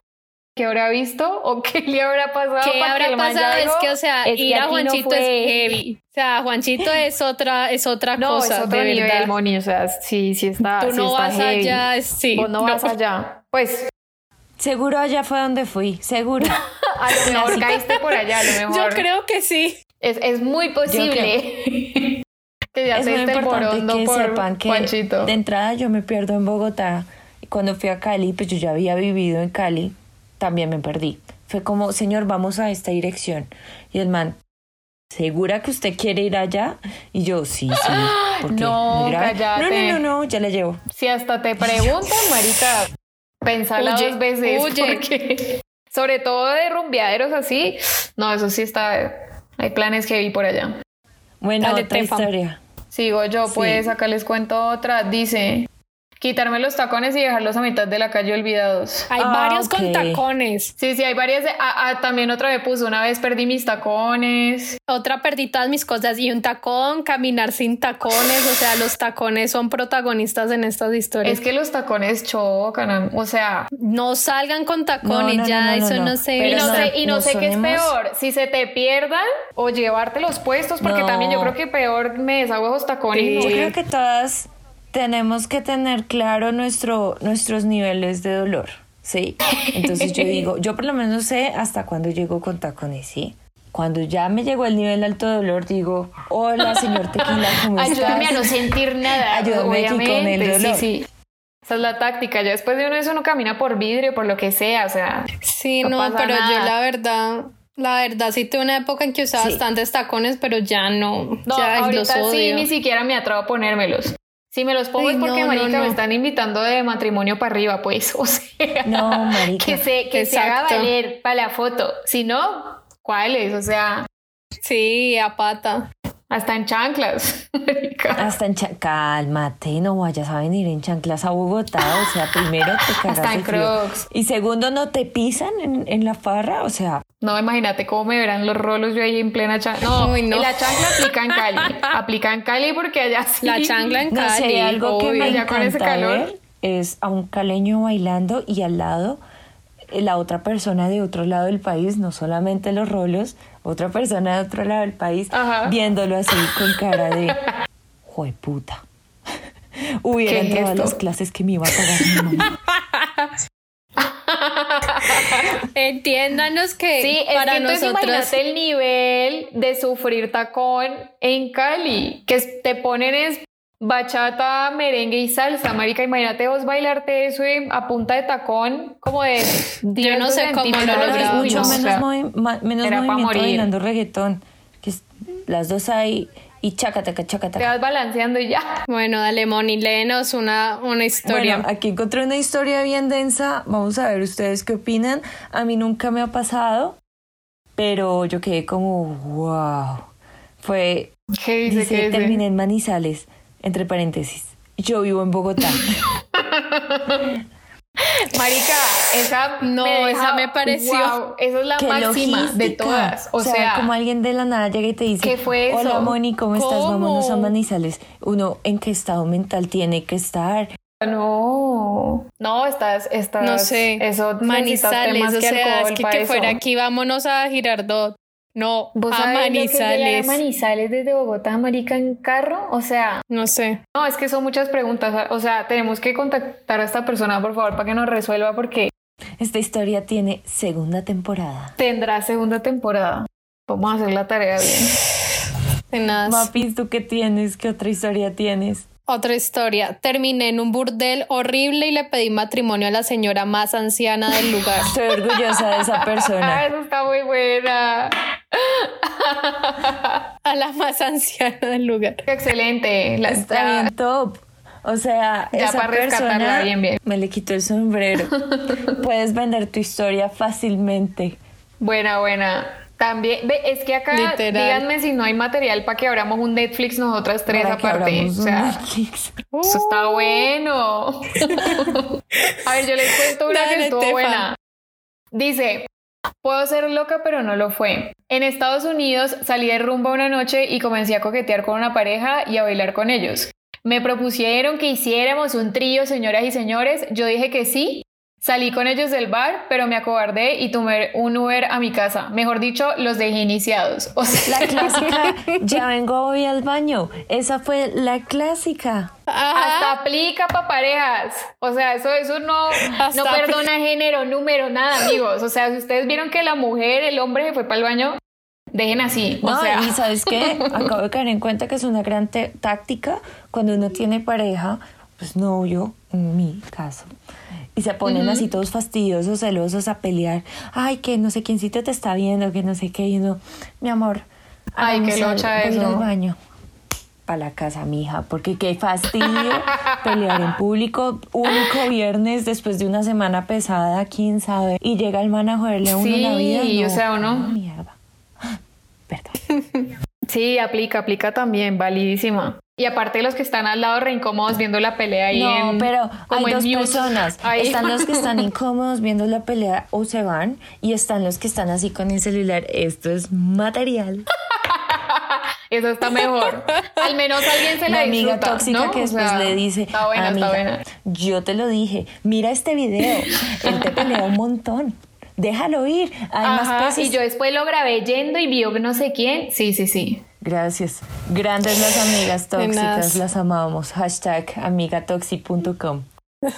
¿qué habrá visto o (laughs) qué le habrá pasado? ¿Qué habrá pasado? Es que, o sea, ir a Juanchito es heavy. O sea, Juanchito (laughs) es otra, es otra no, cosa. Es otro de nivel, verdad. Moni, o sea, sí, sí está. Tú no vas allá, sí. O no, vas allá. Pues. Seguro allá fue donde fui, seguro. (laughs) a lo mejor caíste por allá, a lo mejor. Yo creo que sí. Es, es muy posible. que ya es muy importante que por sepan que Juanchito. de entrada yo me pierdo en Bogotá. Cuando fui a Cali, pues yo ya había vivido en Cali también me perdí. Fue como, señor, vamos a esta dirección. Y el man, ¿segura que usted quiere ir allá? Y yo, sí, sí. (gasps) No, no, no, no, no, ya le llevo. Si hasta te preguntan, marica, pensala dos veces. Porque, sobre todo de rumbeaderos así, no, eso sí está, hay planes que vi por allá. Bueno, otra historia. Sigo yo, pues acá les cuento otra. Dice, Quitarme los tacones y dejarlos a mitad de la calle olvidados. Hay varios con tacones. Sí, sí, hay varias. Ah, ah, también otra me puso, una vez perdí mis tacones. Otra perdí todas mis cosas y un tacón, caminar sin tacones. O sea, los tacones son protagonistas en estas historias. Es que los tacones chocan, o sea. No salgan con tacones, ya, eso no, sé. Y no, sé, y no sé qué es peor, si se te pierdan o llevarte los puestos, porque también yo creo que peor me deshago esos tacones. Yo creo que todas tenemos que tener claro nuestro, nuestros niveles de dolor, ¿sí? Entonces yo digo, yo por lo menos sé hasta cuándo llego con tacones, ¿sí? Cuando ya me llegó el nivel alto dolor, digo, hola, señor Tequila, ¿cómo estás? Ayúdame a no sentir nada. Ayúdame aquí con el dolor. Sí, sí. Esa es la táctica. Ya después de uno eso uno camina por vidrio, por lo que sea. O sea, Sí, No pero yo la verdad, la verdad sí tuve una época en que usaba Sí. bastantes tacones, pero ya no. no, ya los ahorita sí ni siquiera me atrevo a ponérmelos. Si me los pongo Ay, es porque, no, no, marica, me están invitando de matrimonio para arriba, pues. (laughs) O sea, No, marica. que se, que se haga valer para la foto. Si no, ¿cuáles? O sea, Sí, a pata. Hasta en chanclas. (laughs) Hasta en cha- cálmate, no vayas a venir en chanclas a Bogotá. O sea, primero te cagas Hasta en. Crocs. Y segundo, no te pisan en, en la farra. O sea, No, imagínate cómo me verán los rolos yo ahí en plena chancla. No, Uy, no. en la chancla aplica en Cali. (laughs) Aplica en Cali porque allá sí. La chancla en no Cali. sé, algo que obvio. me Ya con ese encanta calor. ver es a un caleño bailando y al lado eh, la otra persona de otro lado del país, no solamente los rolos, otra persona de otro lado del país, Ajá. viéndolo así con cara de jueputa. (laughs) Hubiera ¿Qué entrado a las clases que me iba a pagar mi mamá. (laughs) Entiéndanos que Sí, es para que nosotros. imagínate el nivel de sufrir tacón en Cali, que te ponen es bachata, merengue y salsa, marica, imagínate vos bailarte eso a punta de tacón como de 10 no sé cómo lo es lograba, mucho no, o menos, sea, movi- ma- menos movimiento bailando reggaetón. Que es- las dos ahí y chacataca, te chacataca. vas balanceando y ya. Bueno, dale, Moni, léenos una, una historia. Bueno, aquí encontré una historia bien densa. Vamos a ver ustedes qué opinan. A mí nunca me ha pasado, pero yo quedé como, wow. Fue, ¿Qué dice? dice, ¿Qué dice? terminé en Manizales, entre paréntesis. Yo vivo en Bogotá. (laughs) Marica, esa No, deja- esa me pareció- Wow, esa es la ¡Qué máxima de todas. O, sea, como alguien de la nada llega y te dice, ¿qué fue eso? hola Moni, ¿cómo, estás? Vámonos a Manizales. Uno, ¿en qué estado mental tiene que estar? no, no, estás, estás, no sé. eso Manizales, o sea, es que, que fuera aquí, vámonos a Girardot. No, ¿Vos a sabés lo que a Manizales. Manizales desde Bogotá, marica, en carro? O sea, No sé. no, es que son muchas preguntas. O sea, tenemos que contactar a esta persona, por favor, para que nos resuelva porque Esta historia tiene segunda temporada. tendrá segunda temporada. Vamos a hacer la tarea bien. (sighs) Tenaz. Mapis, ¿tú qué tienes? ¿Qué otra historia tienes? Otra historia. Terminé en un burdel horrible y le pedí matrimonio a la señora más anciana del lugar. (laughs) Estoy orgullosa de esa Ah, persona. eso está muy buena. (laughs) A la más anciana del lugar. Excelente. La, Está ya- bien top. O sea, Ya esa para rescatarla persona bien, bien. me le quitó el sombrero. (laughs) Puedes vender tu historia fácilmente. Buena, buena. También, ve, es que acá, Literal. díganme si no hay material para que abramos un Netflix nosotras tres Para aparte. O sea, eso está bueno. (laughs) A ver, yo les cuento una que estuvo buena. Dice, puedo ser loca, pero no lo fue. En Estados Unidos salí de rumba una noche y comencé a coquetear con una pareja y a bailar con ellos. Me propusieron que hiciéramos un trío, señoras y señores. Yo dije que sí. Salí con ellos del bar, pero me acobardé y tomé un Uber a mi casa. Mejor dicho, los dejé iniciados. O sea, La clásica, (laughs) ya vengo hoy al baño. Esa fue la clásica. hasta aplica para parejas. O sea, eso, eso no, Hasta no perdona género, número, nada, amigos. O sea, si ustedes vieron que la mujer, el hombre se fue para el baño, dejen así. O No, sea, y ¿sabes qué? (laughs) Acabo de caer en cuenta que es una gran táctica cuando uno tiene pareja, pues novio, en mi caso, y se ponen así todos fastidiosos, celosos a pelear. Ay, que no sé quiéncito te está viendo, que no sé qué, y uno, mi amor, Ay, qué locha eso. al baño. Para la casa, mija, porque qué fastidio (laughs) pelear en público, único viernes después de una semana pesada, quién sabe, y llega el man a joderle a uno la Sí, vida. o sea, no, uno- Mierda. (gasps) Perdón. (laughs) sí, aplica, aplica también, validísima. Y aparte los que están al lado re incómodos viendo la pelea ahí No, en- pero como hay en dos mute. personas. (laughs) Ahí. Están los que (laughs) están incómodos viendo la pelea o se van y están los que están así con el celular. Esto es material. (laughs) Eso está mejor. Al menos alguien se la, La amiga disfruta, tóxica ¿no? que O después sea, le dice, Está buena, amiga, está buena. yo te lo dije, mira este video, él te pelea un montón, déjalo ir. Además, Ajá, pues, y yo después lo grabé yendo y vio no sé quién. Sí, sí, sí. Gracias. Grandes las amigas tóxicas, las amamos. Hashtag amigatoxi.com. (laughs)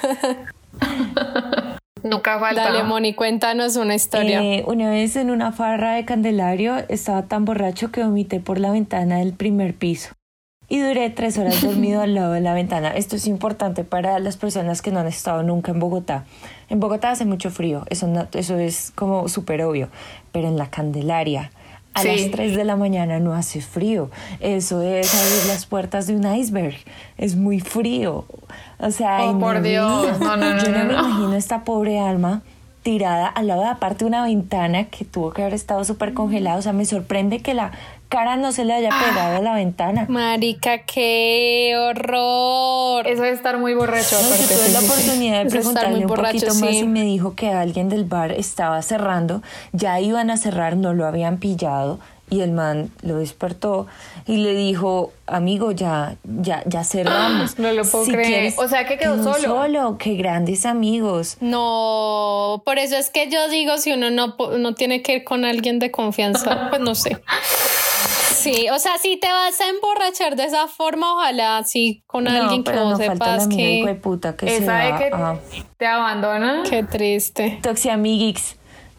Nunca falta. Dale, Moni, cuéntanos una historia. Eh, una vez en una farra de Candelario estaba tan borracho que vomité por la ventana del primer piso. Y duré tres horas dormido al lado de la ventana. Esto es importante para las personas que no han estado nunca en Bogotá. En Bogotá hace mucho frío, eso, no- eso es como súper obvio. Pero en la Candelaria, a Sí. las 3 de la mañana no hace frío. Eso es abrir las puertas de un iceberg. Es muy frío. O sea, Oh, por Dios. vida, No, no, (laughs) no, yo no, me no. imagino esta pobre alma tirada al lado de aparte una ventana que tuvo que haber estado súper congelada. O sea, me sorprende que la cara no se le haya pegado a la ventana. Marica, qué horror. Eso de estar muy borracho. No, yo tuve sí, la sí, sí. oportunidad de es estar preguntarle un borracho, poquito más sí. y me dijo que alguien del bar estaba cerrando, ya iban a cerrar, no lo habían pillado y el man lo despertó y le dijo, amigo, ya, ya, ya cerramos. (gasps) No lo puedo creer. O sea, que quedó solo. Solo, qué grandes amigos. No, por eso es que yo digo, si uno no, no tiene que ir con alguien de confianza, (laughs) pues no sé. Sí, o sea, si te vas a emborrachar de esa forma, ojalá sí con No, alguien que vos no sepas amiga que... puta que se Esa va de que a te abandona. Qué triste. Toxiamigix.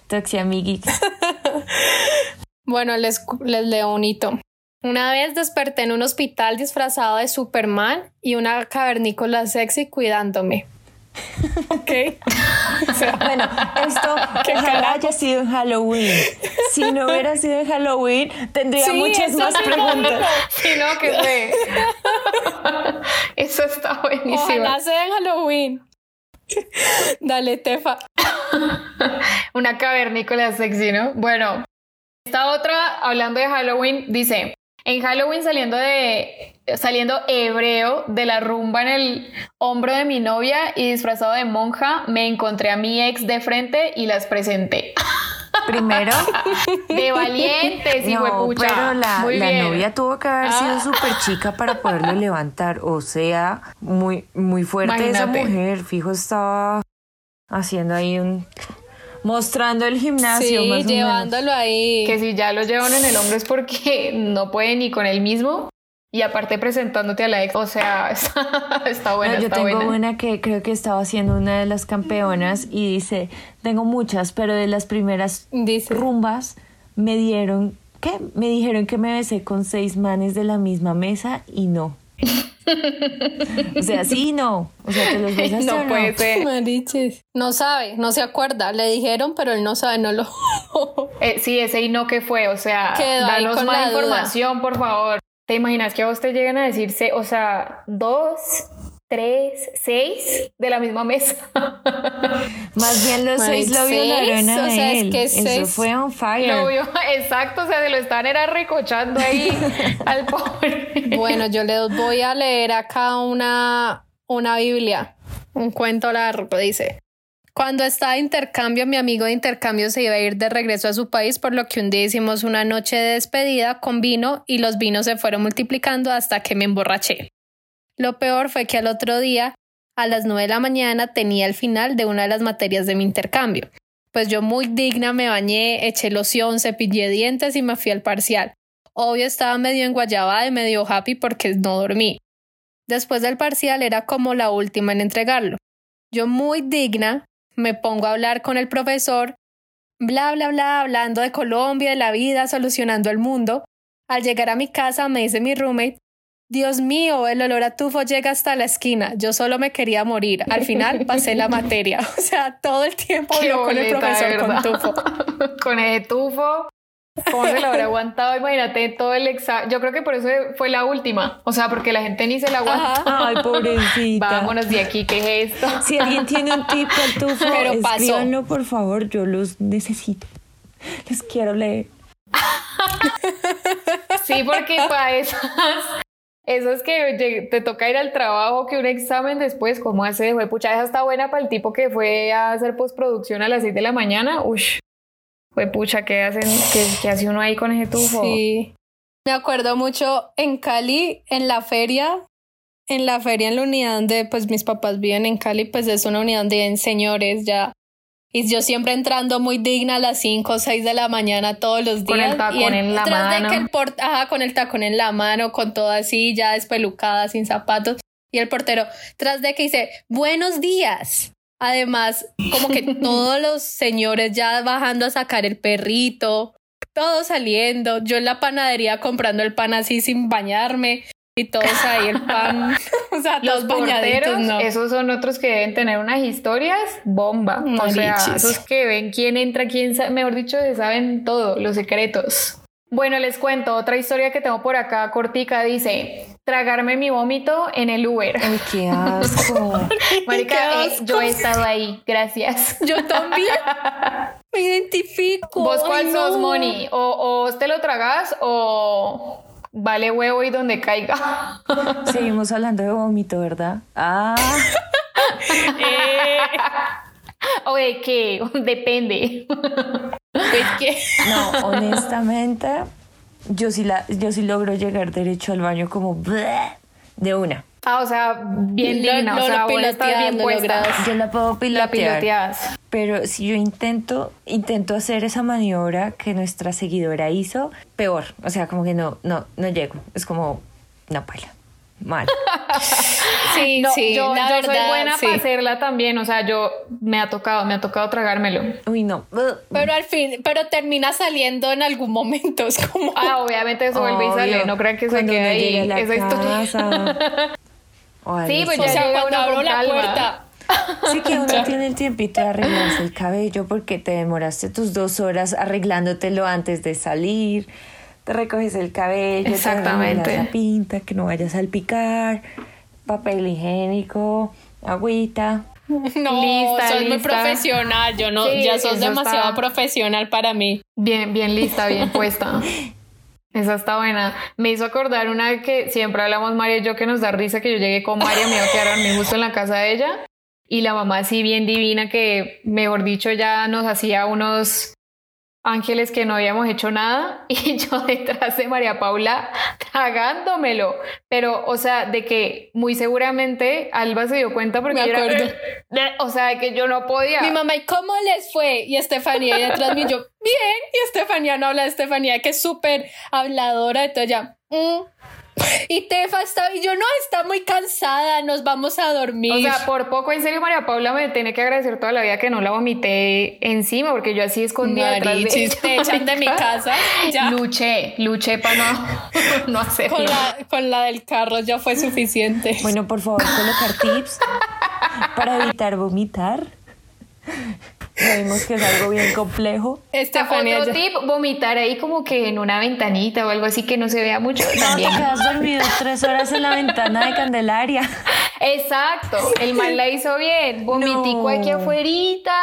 Toxiamigix. (laughs) Bueno, les, les leo un hito. Una vez desperté en un hospital disfrazado de Superman y una cavernícola sexy cuidándome. (laughs) Ok. (laughs) Bueno, esto (laughs) ojalá haya sido en Halloween. Si no hubiera sido en Halloween, tendría Sí, muchas más preguntas. Sí, no, que fue. Eso está buenísimo. Ojalá sea en Halloween. Dale, Tefa. Una cavernícola sexy, ¿no? Bueno, esta otra, hablando de Halloween, dice, en Halloween saliendo de saliendo hebreo de la rumba en el hombro de mi novia y disfrazado de monja, me encontré a mi ex de frente y las presenté. Primero, De valientes, hijo de no, pero la, la novia tuvo que haber sido Ah. súper chica para poderlo (laughs) levantar. O sea, muy, muy fuerte esa mujer. Fijo, estaba haciendo ahí un. Mostrando el gimnasio. Sí, más o menos. llevándolo ahí. Que si ya lo llevan en el hombro es porque (laughs) no puede ni con él mismo. Y aparte presentándote a la ex. O sea, (laughs) está, está buena, No, yo está tengo buena. una que creo que estaba siendo una de las campeonas y dice, tengo muchas, pero de las primeras Dice. rumbas me dieron, ¿qué? Me dijeron que me besé con seis manes de la misma mesa y no. (laughs) o sea, sí y no. O sea, te los besaste (laughs) No o no. puede ser. Mariches. No sabe, no se acuerda. Le dijeron, pero él no sabe, no lo. (laughs) Eh, sí, ese y no que fue, o sea, Quedó danos más duda. información, por favor. ¿Te imaginas que a vos te lleguen a decirse, o sea, dos, tres, seis de la misma mesa? (laughs) Más bien los seis lo Seis, violaron a o sea, es él. que Eso seis- fue on fire. Lo vio, (laughs) exacto, o sea, se lo están era recochando ahí (laughs) al pobre. bueno, yo les voy a leer acá una, una Biblia. Un cuento largo, dice. Cuando estaba de intercambio, mi amigo de intercambio se iba a ir de regreso a su país, por lo que un día hicimos una noche de despedida con vino y los vinos se fueron multiplicando hasta que me emborraché. Lo peor fue que al otro día, a las nueve de la mañana, tenía el final de una de las materias de mi intercambio. Pues yo muy digna me bañé, eché loción, cepillé dientes y me fui al parcial. Obvio estaba medio enguayabada y medio happy porque no dormí. Después del parcial era como la última en entregarlo. Yo muy digna me pongo a hablar con el profesor, bla, bla, bla, hablando de Colombia, de la vida, solucionando el mundo. Al llegar a mi casa me dice mi roommate, Dios mío, el olor a tufo llega hasta la esquina. Yo solo me quería morir. Al final (laughs) pasé la materia. O sea, todo el tiempo Qué habló con el profesor con tufo. (laughs) con ese tufo. ¿Cómo se lo habrá aguantado? Imagínate todo el examen. Yo creo que por eso fue la última. O sea, porque la gente ni se la aguanta. Ajá. Ay, pobrecita. Vámonos de aquí, ¿qué es esto? Si alguien tiene un tip del tufo, Pero pasó. escríbanlo, por favor. Yo los necesito. Les quiero leer. Sí, porque para esas, esas que lleg- te toca ir al trabajo, que un examen después, ¿cómo hace? Fue pucha, esa está buena para el tipo que fue a hacer postproducción a las 6 de la mañana. Ush, fue pucha, ¿qué, hacen, qué, qué hace uno ahí con ese tufo? Sí. Me acuerdo mucho en Cali, en la feria, en la feria en la unidad donde pues mis papás viven en Cali, pues es una unidad donde señores ya. Y yo siempre entrando muy digna a las 5 o 6 de la mañana todos los días. Con el tacón y en la tras de mano. que el port- ajá, con el tacón en la mano, con todo así, ya despelucada, sin zapatos. Y el portero, tras de que dice, buenos días. Además, como que (laughs) todos los señores ya bajando a sacar el perrito, todos saliendo, yo en la panadería comprando el pan así sin bañarme y todos ahí el pan, (laughs) (laughs) o sea, los no. esos son otros que deben tener unas historias bomba, o sea, esos que ven quién entra, quién, mejor dicho, saben todo, los secretos. Bueno, les cuento otra historia que tengo por acá, cortica, dice, tragarme mi vómito en el Uber. Ay, qué asco. (laughs) Marica, eh, yo he estado ahí, gracias. Yo también. Me identifico. ¿Vos cuál sos, Moni? O, o te lo tragas o vale huevo y donde caiga. (laughs) Seguimos hablando de vómito, ¿verdad? Ah. (laughs) eh. ¿O de qué? Depende. No, honestamente, yo sí, la, yo sí logro llegar derecho al baño como de una. Ah, o sea, bien digna, o sea, bien puesta. Yo la puedo pilotear. Pero si yo intento, intento hacer esa maniobra que nuestra seguidora hizo, peor. O sea, como que no, no, no llego. Es como, no, paila mal. (laughs) sí, sí, yo, soy buena para hacerla también, o sea, yo me ha tocado, me ha tocado tragármelo. Uy, no. Pero al fin, pero termina saliendo en algún momento, es como Ah, obviamente eso vuelve y sale, no crean que se quede ahí esa historia. (laughs) sí, pues ya o sea, cuando abro la puerta Sí que uno (laughs) tiene el tiempito de arreglarse el cabello porque te demoraste tus dos horas arreglándotelo antes de salir te recoges el cabello, Exactamente. te la pinta, que no vayas a salpicar, papel higiénico, agüita. No, lista, sos muy profesional. Yo no, ya sos demasiado profesional para mí. Bien, bien lista, bien puesta. (laughs) Esa está buena. Me hizo acordar una que siempre hablamos María y yo que nos da risa que yo llegué con María, me iba a quedar a justo en la casa de ella y la mamá así bien divina que mejor dicho ya nos hacía unos ángeles que no habíamos hecho nada (laughs) y yo detrás de María Paula tragándomelo. Pero, o sea, de que muy seguramente Alba se dio cuenta porque Me acuerdo. (laughs) o sea, de que yo no podía. Mi mamá, ¿y cómo les fue? Y Estefanía detrás de mí, yo, bien. Y Estefanía no habla de Estefanía, que es súper habladora, entonces ya, mm, (laughs) y Tefa está, y yo no, está muy cansada, nos vamos a dormir. O sea, por poco, en serio, María Paula me tiene que agradecer toda la vida que no la vomité encima, porque yo así escondía detrás de te echan (laughs) de mi casa. Ya. Luché, luché para no, (laughs) no hacerlo. Con la, con la del carro ya fue suficiente. Bueno, por favor, colocar tips para evitar vomitar. Vemos que es algo bien complejo. Estefanía. Otro tip, vomitar ahí como que en una ventanita o algo así que no se vea mucho. También. No, te quedas dormido tres horas en la ventana de Candelaria. Exacto, el mal la hizo bien. Vomitico aquí afuera,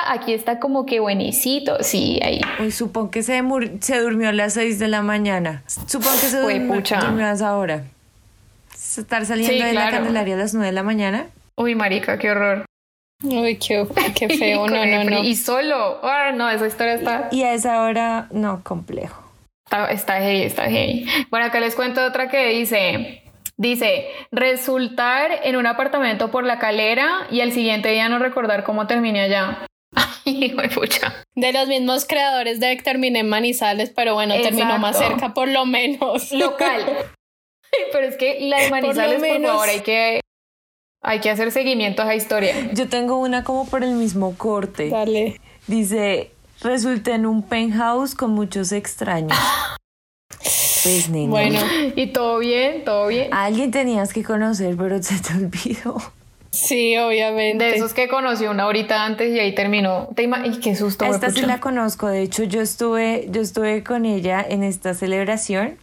aquí está como que buenísito. Sí, ahí. Uy, supongo que se, se durmió a las seis de la mañana. Supongo que se durmió, durmió a esa hora. Estar saliendo de la Candelaria a las nueve de la mañana. Uy, marica, qué horror. Uy, qué, (laughs) feo, no, no, no. Y solo, ah, no, esa historia está... Y a esa hora, no, complejo. Está, está heavy, está heavy. Bueno, acá les cuento otra que dice... Dice, resultar en un apartamento por la calera y el siguiente día no recordar cómo terminé allá. (laughs) Hijo de pucha. De los mismos creadores de que terminé en Manizales, pero bueno, terminó más cerca por lo menos. Local. (laughs) Pero es que la de Manizales, por, por favor, hay que hay que hacer seguimiento a esa historia. Yo tengo una como por el mismo corte. Dale. Dice, resulta en un penthouse con muchos extraños. Pues, nena. Bueno, y todo bien, todo bien. A alguien tenías que conocer, pero se te olvidó. Sí, obviamente. De esos que conoció una horita antes y ahí terminó. y qué susto. Esta sí la conozco. De hecho, yo estuve, yo estuve con ella en esta celebración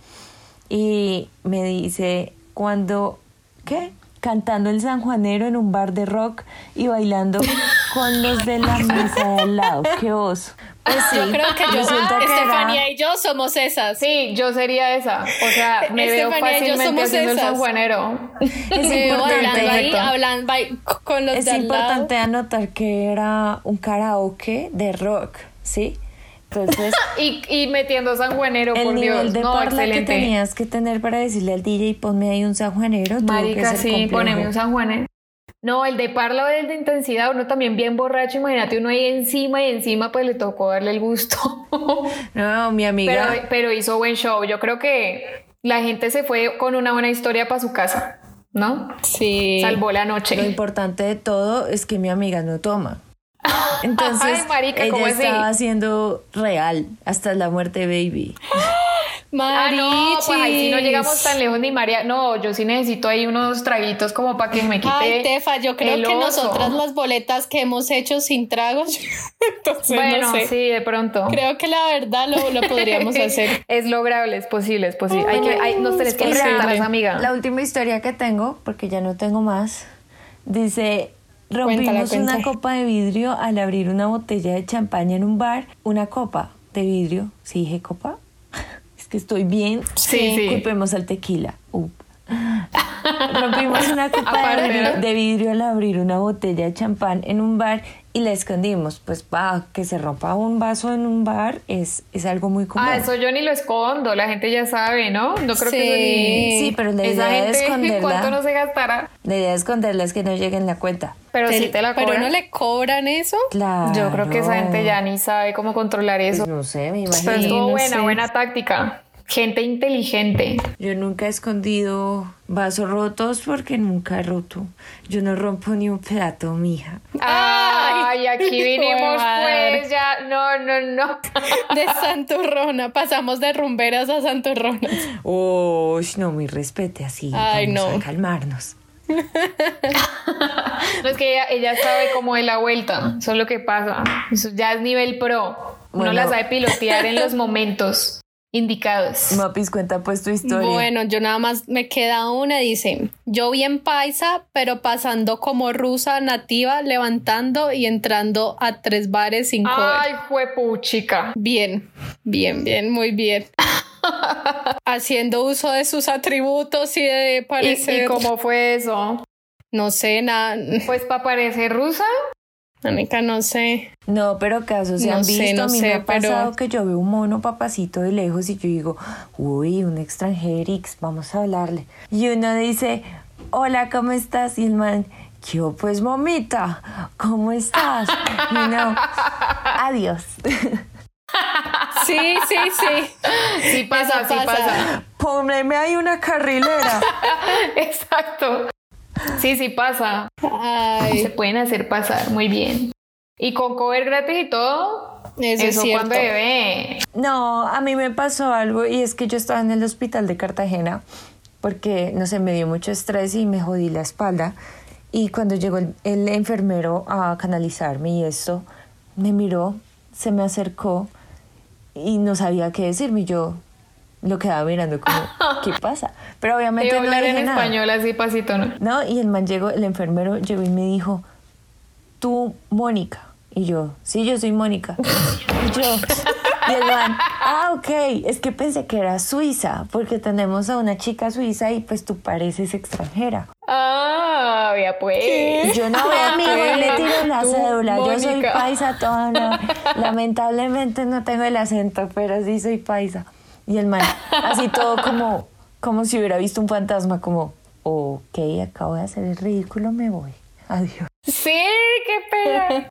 y me dice cuando, ¿qué? Cantando el sanjuanero en un bar de rock y bailando con los de la mesa de al lado. ¡Qué oso! Pues sí, yo creo que yo, Estefanía y yo somos esas. Sí, yo sería esa. O sea, me veo fácilmente haciendo el sanjuanero. Es importante, ahí, hablando con los es importante anotar que era un karaoke de rock, ¿sí? Entonces, (laughs) y, y metiendo sanjuanero, el por nivel Dios. de no, parla excelente. que tenías que tener para decirle al DJ, ponme ahí un sanjuanero. Marica, sí, complejo. poneme un sanjuanero. No, el de parla o el de intensidad, uno también bien borracho, imagínate uno ahí encima y encima pues le tocó darle el gusto. (laughs) no, mi amiga. Pero, pero hizo buen show. Yo creo que la gente se fue con una buena historia para su casa. ¿no? Sí. Salvó la Lo noche. importante de todo es que mi amiga no toma. Entonces, Ay, marica, ¿cómo ella así? estaba siendo real hasta la muerte de Baby. Ah, no, pues ahí sí no Marichis. llegamos tan lejos ni María. No, yo sí necesito ahí unos traguitos como para que me quite. Ay, Tefa, yo creo el que oso. nosotras las boletas que hemos hecho sin tragos, (laughs) entonces Bueno, no sé. sí, de pronto. Creo que la verdad lo, lo podríamos (laughs) hacer. es lograble, es posible, es posible. Hay que, hay, nos tenés que esa amiga. La última historia que tengo, porque ya no tengo más, dice, rompimos Cuéntala, una copa de vidrio al abrir una botella de champaña en un bar. Una copa de vidrio. ¿Sí dije copa? (laughs) Es que estoy bien. Sí, sí. Culpemos al tequila. Up. Rompimos una copa de vidrio, de vidrio al abrir una botella de champán en un bar y la escondimos. Pues va, que se rompa un vaso en un bar es, es algo muy común. Ah, eso yo ni lo escondo, la gente ya sabe, ¿no? No creo que eso ni... Sí, pero la Esa idea de gente, (laughs) esconderla. ¿cuánto no se gastará? La idea de esconderla es que no llegue en la cuenta. Pero Te- si te la pero cobran. no le cobran eso. Claro. Yo creo que esa gente ya ni sabe cómo controlar eso. Pues no sé, me Pero imagino. Sí, estuvo no buena, sé. buena táctica. Gente inteligente. Yo nunca he escondido vasos rotos porque nunca he roto. Yo no rompo ni un plato, mija. Ay, aquí (laughs) vinimos pues ya. No, no, no. (laughs) De Santurrona. Pasamos de rumberas a Santurrona. Oh, no, mi respete así. Ay, Vamos no. a calmarnos. (laughs) No es que ella, ella sabe cómo es la vuelta. Eso es lo que pasa. Eso ya es nivel pro. Uno Bueno. la sabe pilotear en los momentos indicados. Mapis, cuenta pues tu historia. Bueno, yo nada más me queda una. Dice: Yo bien paisa, pero pasando como rusa nativa, levantando y entrando a tres bares sin cover. Ay, juepuchica. Bien, bien, bien, muy bien. (laughs) Haciendo uso de sus atributos y de ¿Y, parecer. ¿Y cómo fue eso? No sé, nada. Pues para parecer rusa. Mónica, no sé. No, pero casos se No han sé, visto. no a mí me sé, ha pasado pero- que yo veo un mono papacito de lejos y yo digo, uy, un extranjerix, vamos a hablarle. Y uno dice, hola, ¿cómo estás? Y el man, yo, pues, momita, ¿cómo estás? Y uno, adiós. (laughs) Sí, sí, sí. Sí pasa, Eso sí pasa. pasa. Pónmeme ahí una carrilera. (laughs) Exacto. Sí, sí pasa. Se Ay, pueden hacer pasar muy bien. Y con cover gratis y todo. Eso es cierto. cuando bebé. No, a mí me pasó algo y es que yo estaba en el hospital de Cartagena porque, no sé, me dio mucho estrés y me jodí la espalda. Y cuando llegó el, el enfermero a canalizarme y esto, me miró, se me acercó y no sabía qué decirme. Y yo lo quedaba mirando como, (laughs) ¿qué pasa? Pero obviamente Te no hablar dije en nada. español así pasito, ¿no? No, y el man llegó, el enfermero llegó y me dijo, tú, Mónica. Y yo, sí, yo soy Mónica. Y yo, y el man, ah, ok, es que pensé que era suiza, porque tenemos a una chica suiza y pues tú pareces extranjera. Ah, ya pues. Yo, no, amigo, (laughs) y le tiro la Tú, cédula, yo soy paisa toda, no. (laughs) Lamentablemente no tengo el acento, pero sí soy paisa. Y el man, así todo como, como si hubiera visto un fantasma, como, ok, acabo de hacer el ridículo, me voy. Adiós. Sí, qué pena.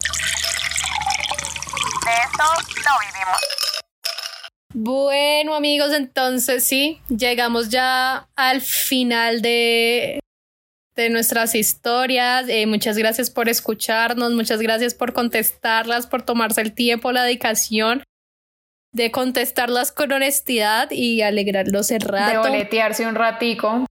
Bueno, amigos, entonces sí, llegamos ya al final de, de nuestras historias. Eh, muchas gracias por escucharnos, muchas gracias por contestarlas, por tomarse el tiempo, la dedicación de contestarlas con honestidad y alegrarlos el De rato. boletearse un ratico.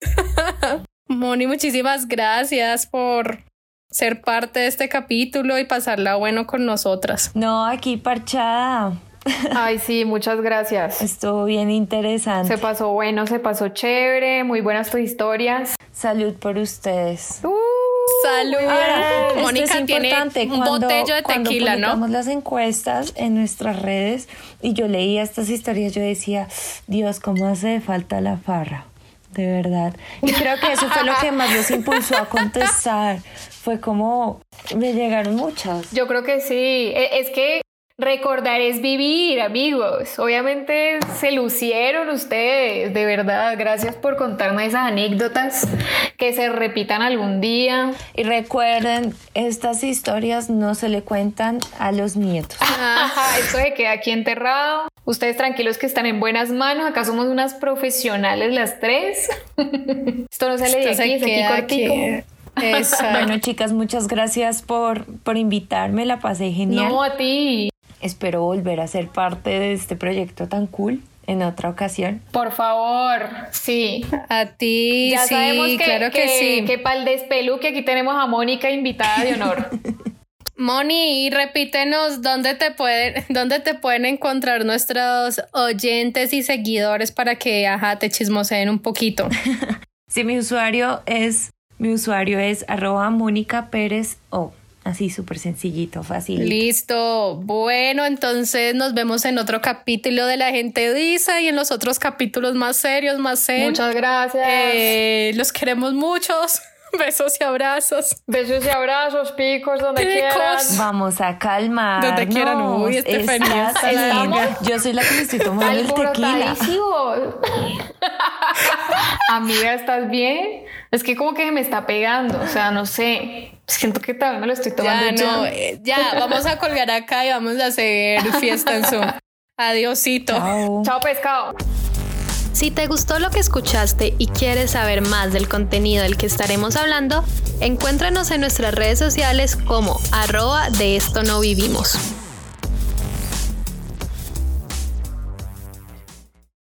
(laughs) Moni, muchísimas gracias por ser parte de este capítulo y pasarla bueno con nosotras. No, aquí parchada. (laughs) Ay, sí, muchas gracias. Estuvo bien interesante. Se pasó bueno, se pasó chévere, muy buenas tus historias. Salud por ustedes. Uh, Salud. Ahora, esto Mónica es tiene importante, un cuando- botello de cuando tequila, ¿no? publicamos las encuestas en nuestras redes y yo leía estas historias, yo decía, Dios, cómo hace falta la farra, de verdad. Y creo que eso fue lo que más los impulsó a contestar. Fue como, me llegaron muchas. Yo creo que sí. E- Es que recordar es vivir, amigos. Obviamente se lucieron ustedes, de verdad. Gracias por contarnos esas anécdotas que se repitan algún día. Y recuerden, estas historias no se le cuentan a los nietos. (laughs) Ajá, esto se queda aquí enterrado. Ustedes tranquilos que están en buenas manos. Acá somos unas profesionales las tres. (laughs) Esto no sale de aquí, es aquí cortico. (laughs) Bueno, chicas, muchas gracias por, por invitarme. La pasé genial. No, a ti. Espero volver a ser parte de este proyecto tan cool en otra ocasión. Por favor, sí. A ti, ya sí, sabemos que, claro que, sí. Que para el despeluque aquí tenemos a Mónica invitada de honor. (laughs) Moni, y repítenos dónde te pueden, dónde te pueden encontrar nuestros oyentes y seguidores para que ajá, te chismoseen un poquito. (laughs) sí, mi usuario es, mi usuario es arroba Mónica Pérez O. Así súper sencillito, fácil. Listo. Bueno, entonces nos vemos en otro capítulo de La Gente Dice y en los otros capítulos más serios, más serios. Muchas gracias. Eh, los queremos muchos. (laughs) Besos y abrazos. Besos y abrazos, picos, donde quieran. Vamos a calmar. Donde quieran. Uy, Estefanía. Yo soy la que me estoy tomando el tequila. (laughs) Amiga, ¿estás bien? Es que como que me está pegando, o sea, no sé. Siento que también me lo estoy tomando. Ya, no, eh, ya, vamos a colgar acá y vamos a hacer fiesta en Zoom. (laughs) Adiosito. Chao pescado. Si te gustó lo que escuchaste y quieres saber más del contenido del que estaremos hablando, encuéntranos en nuestras redes sociales como arroba de esto no vivimos.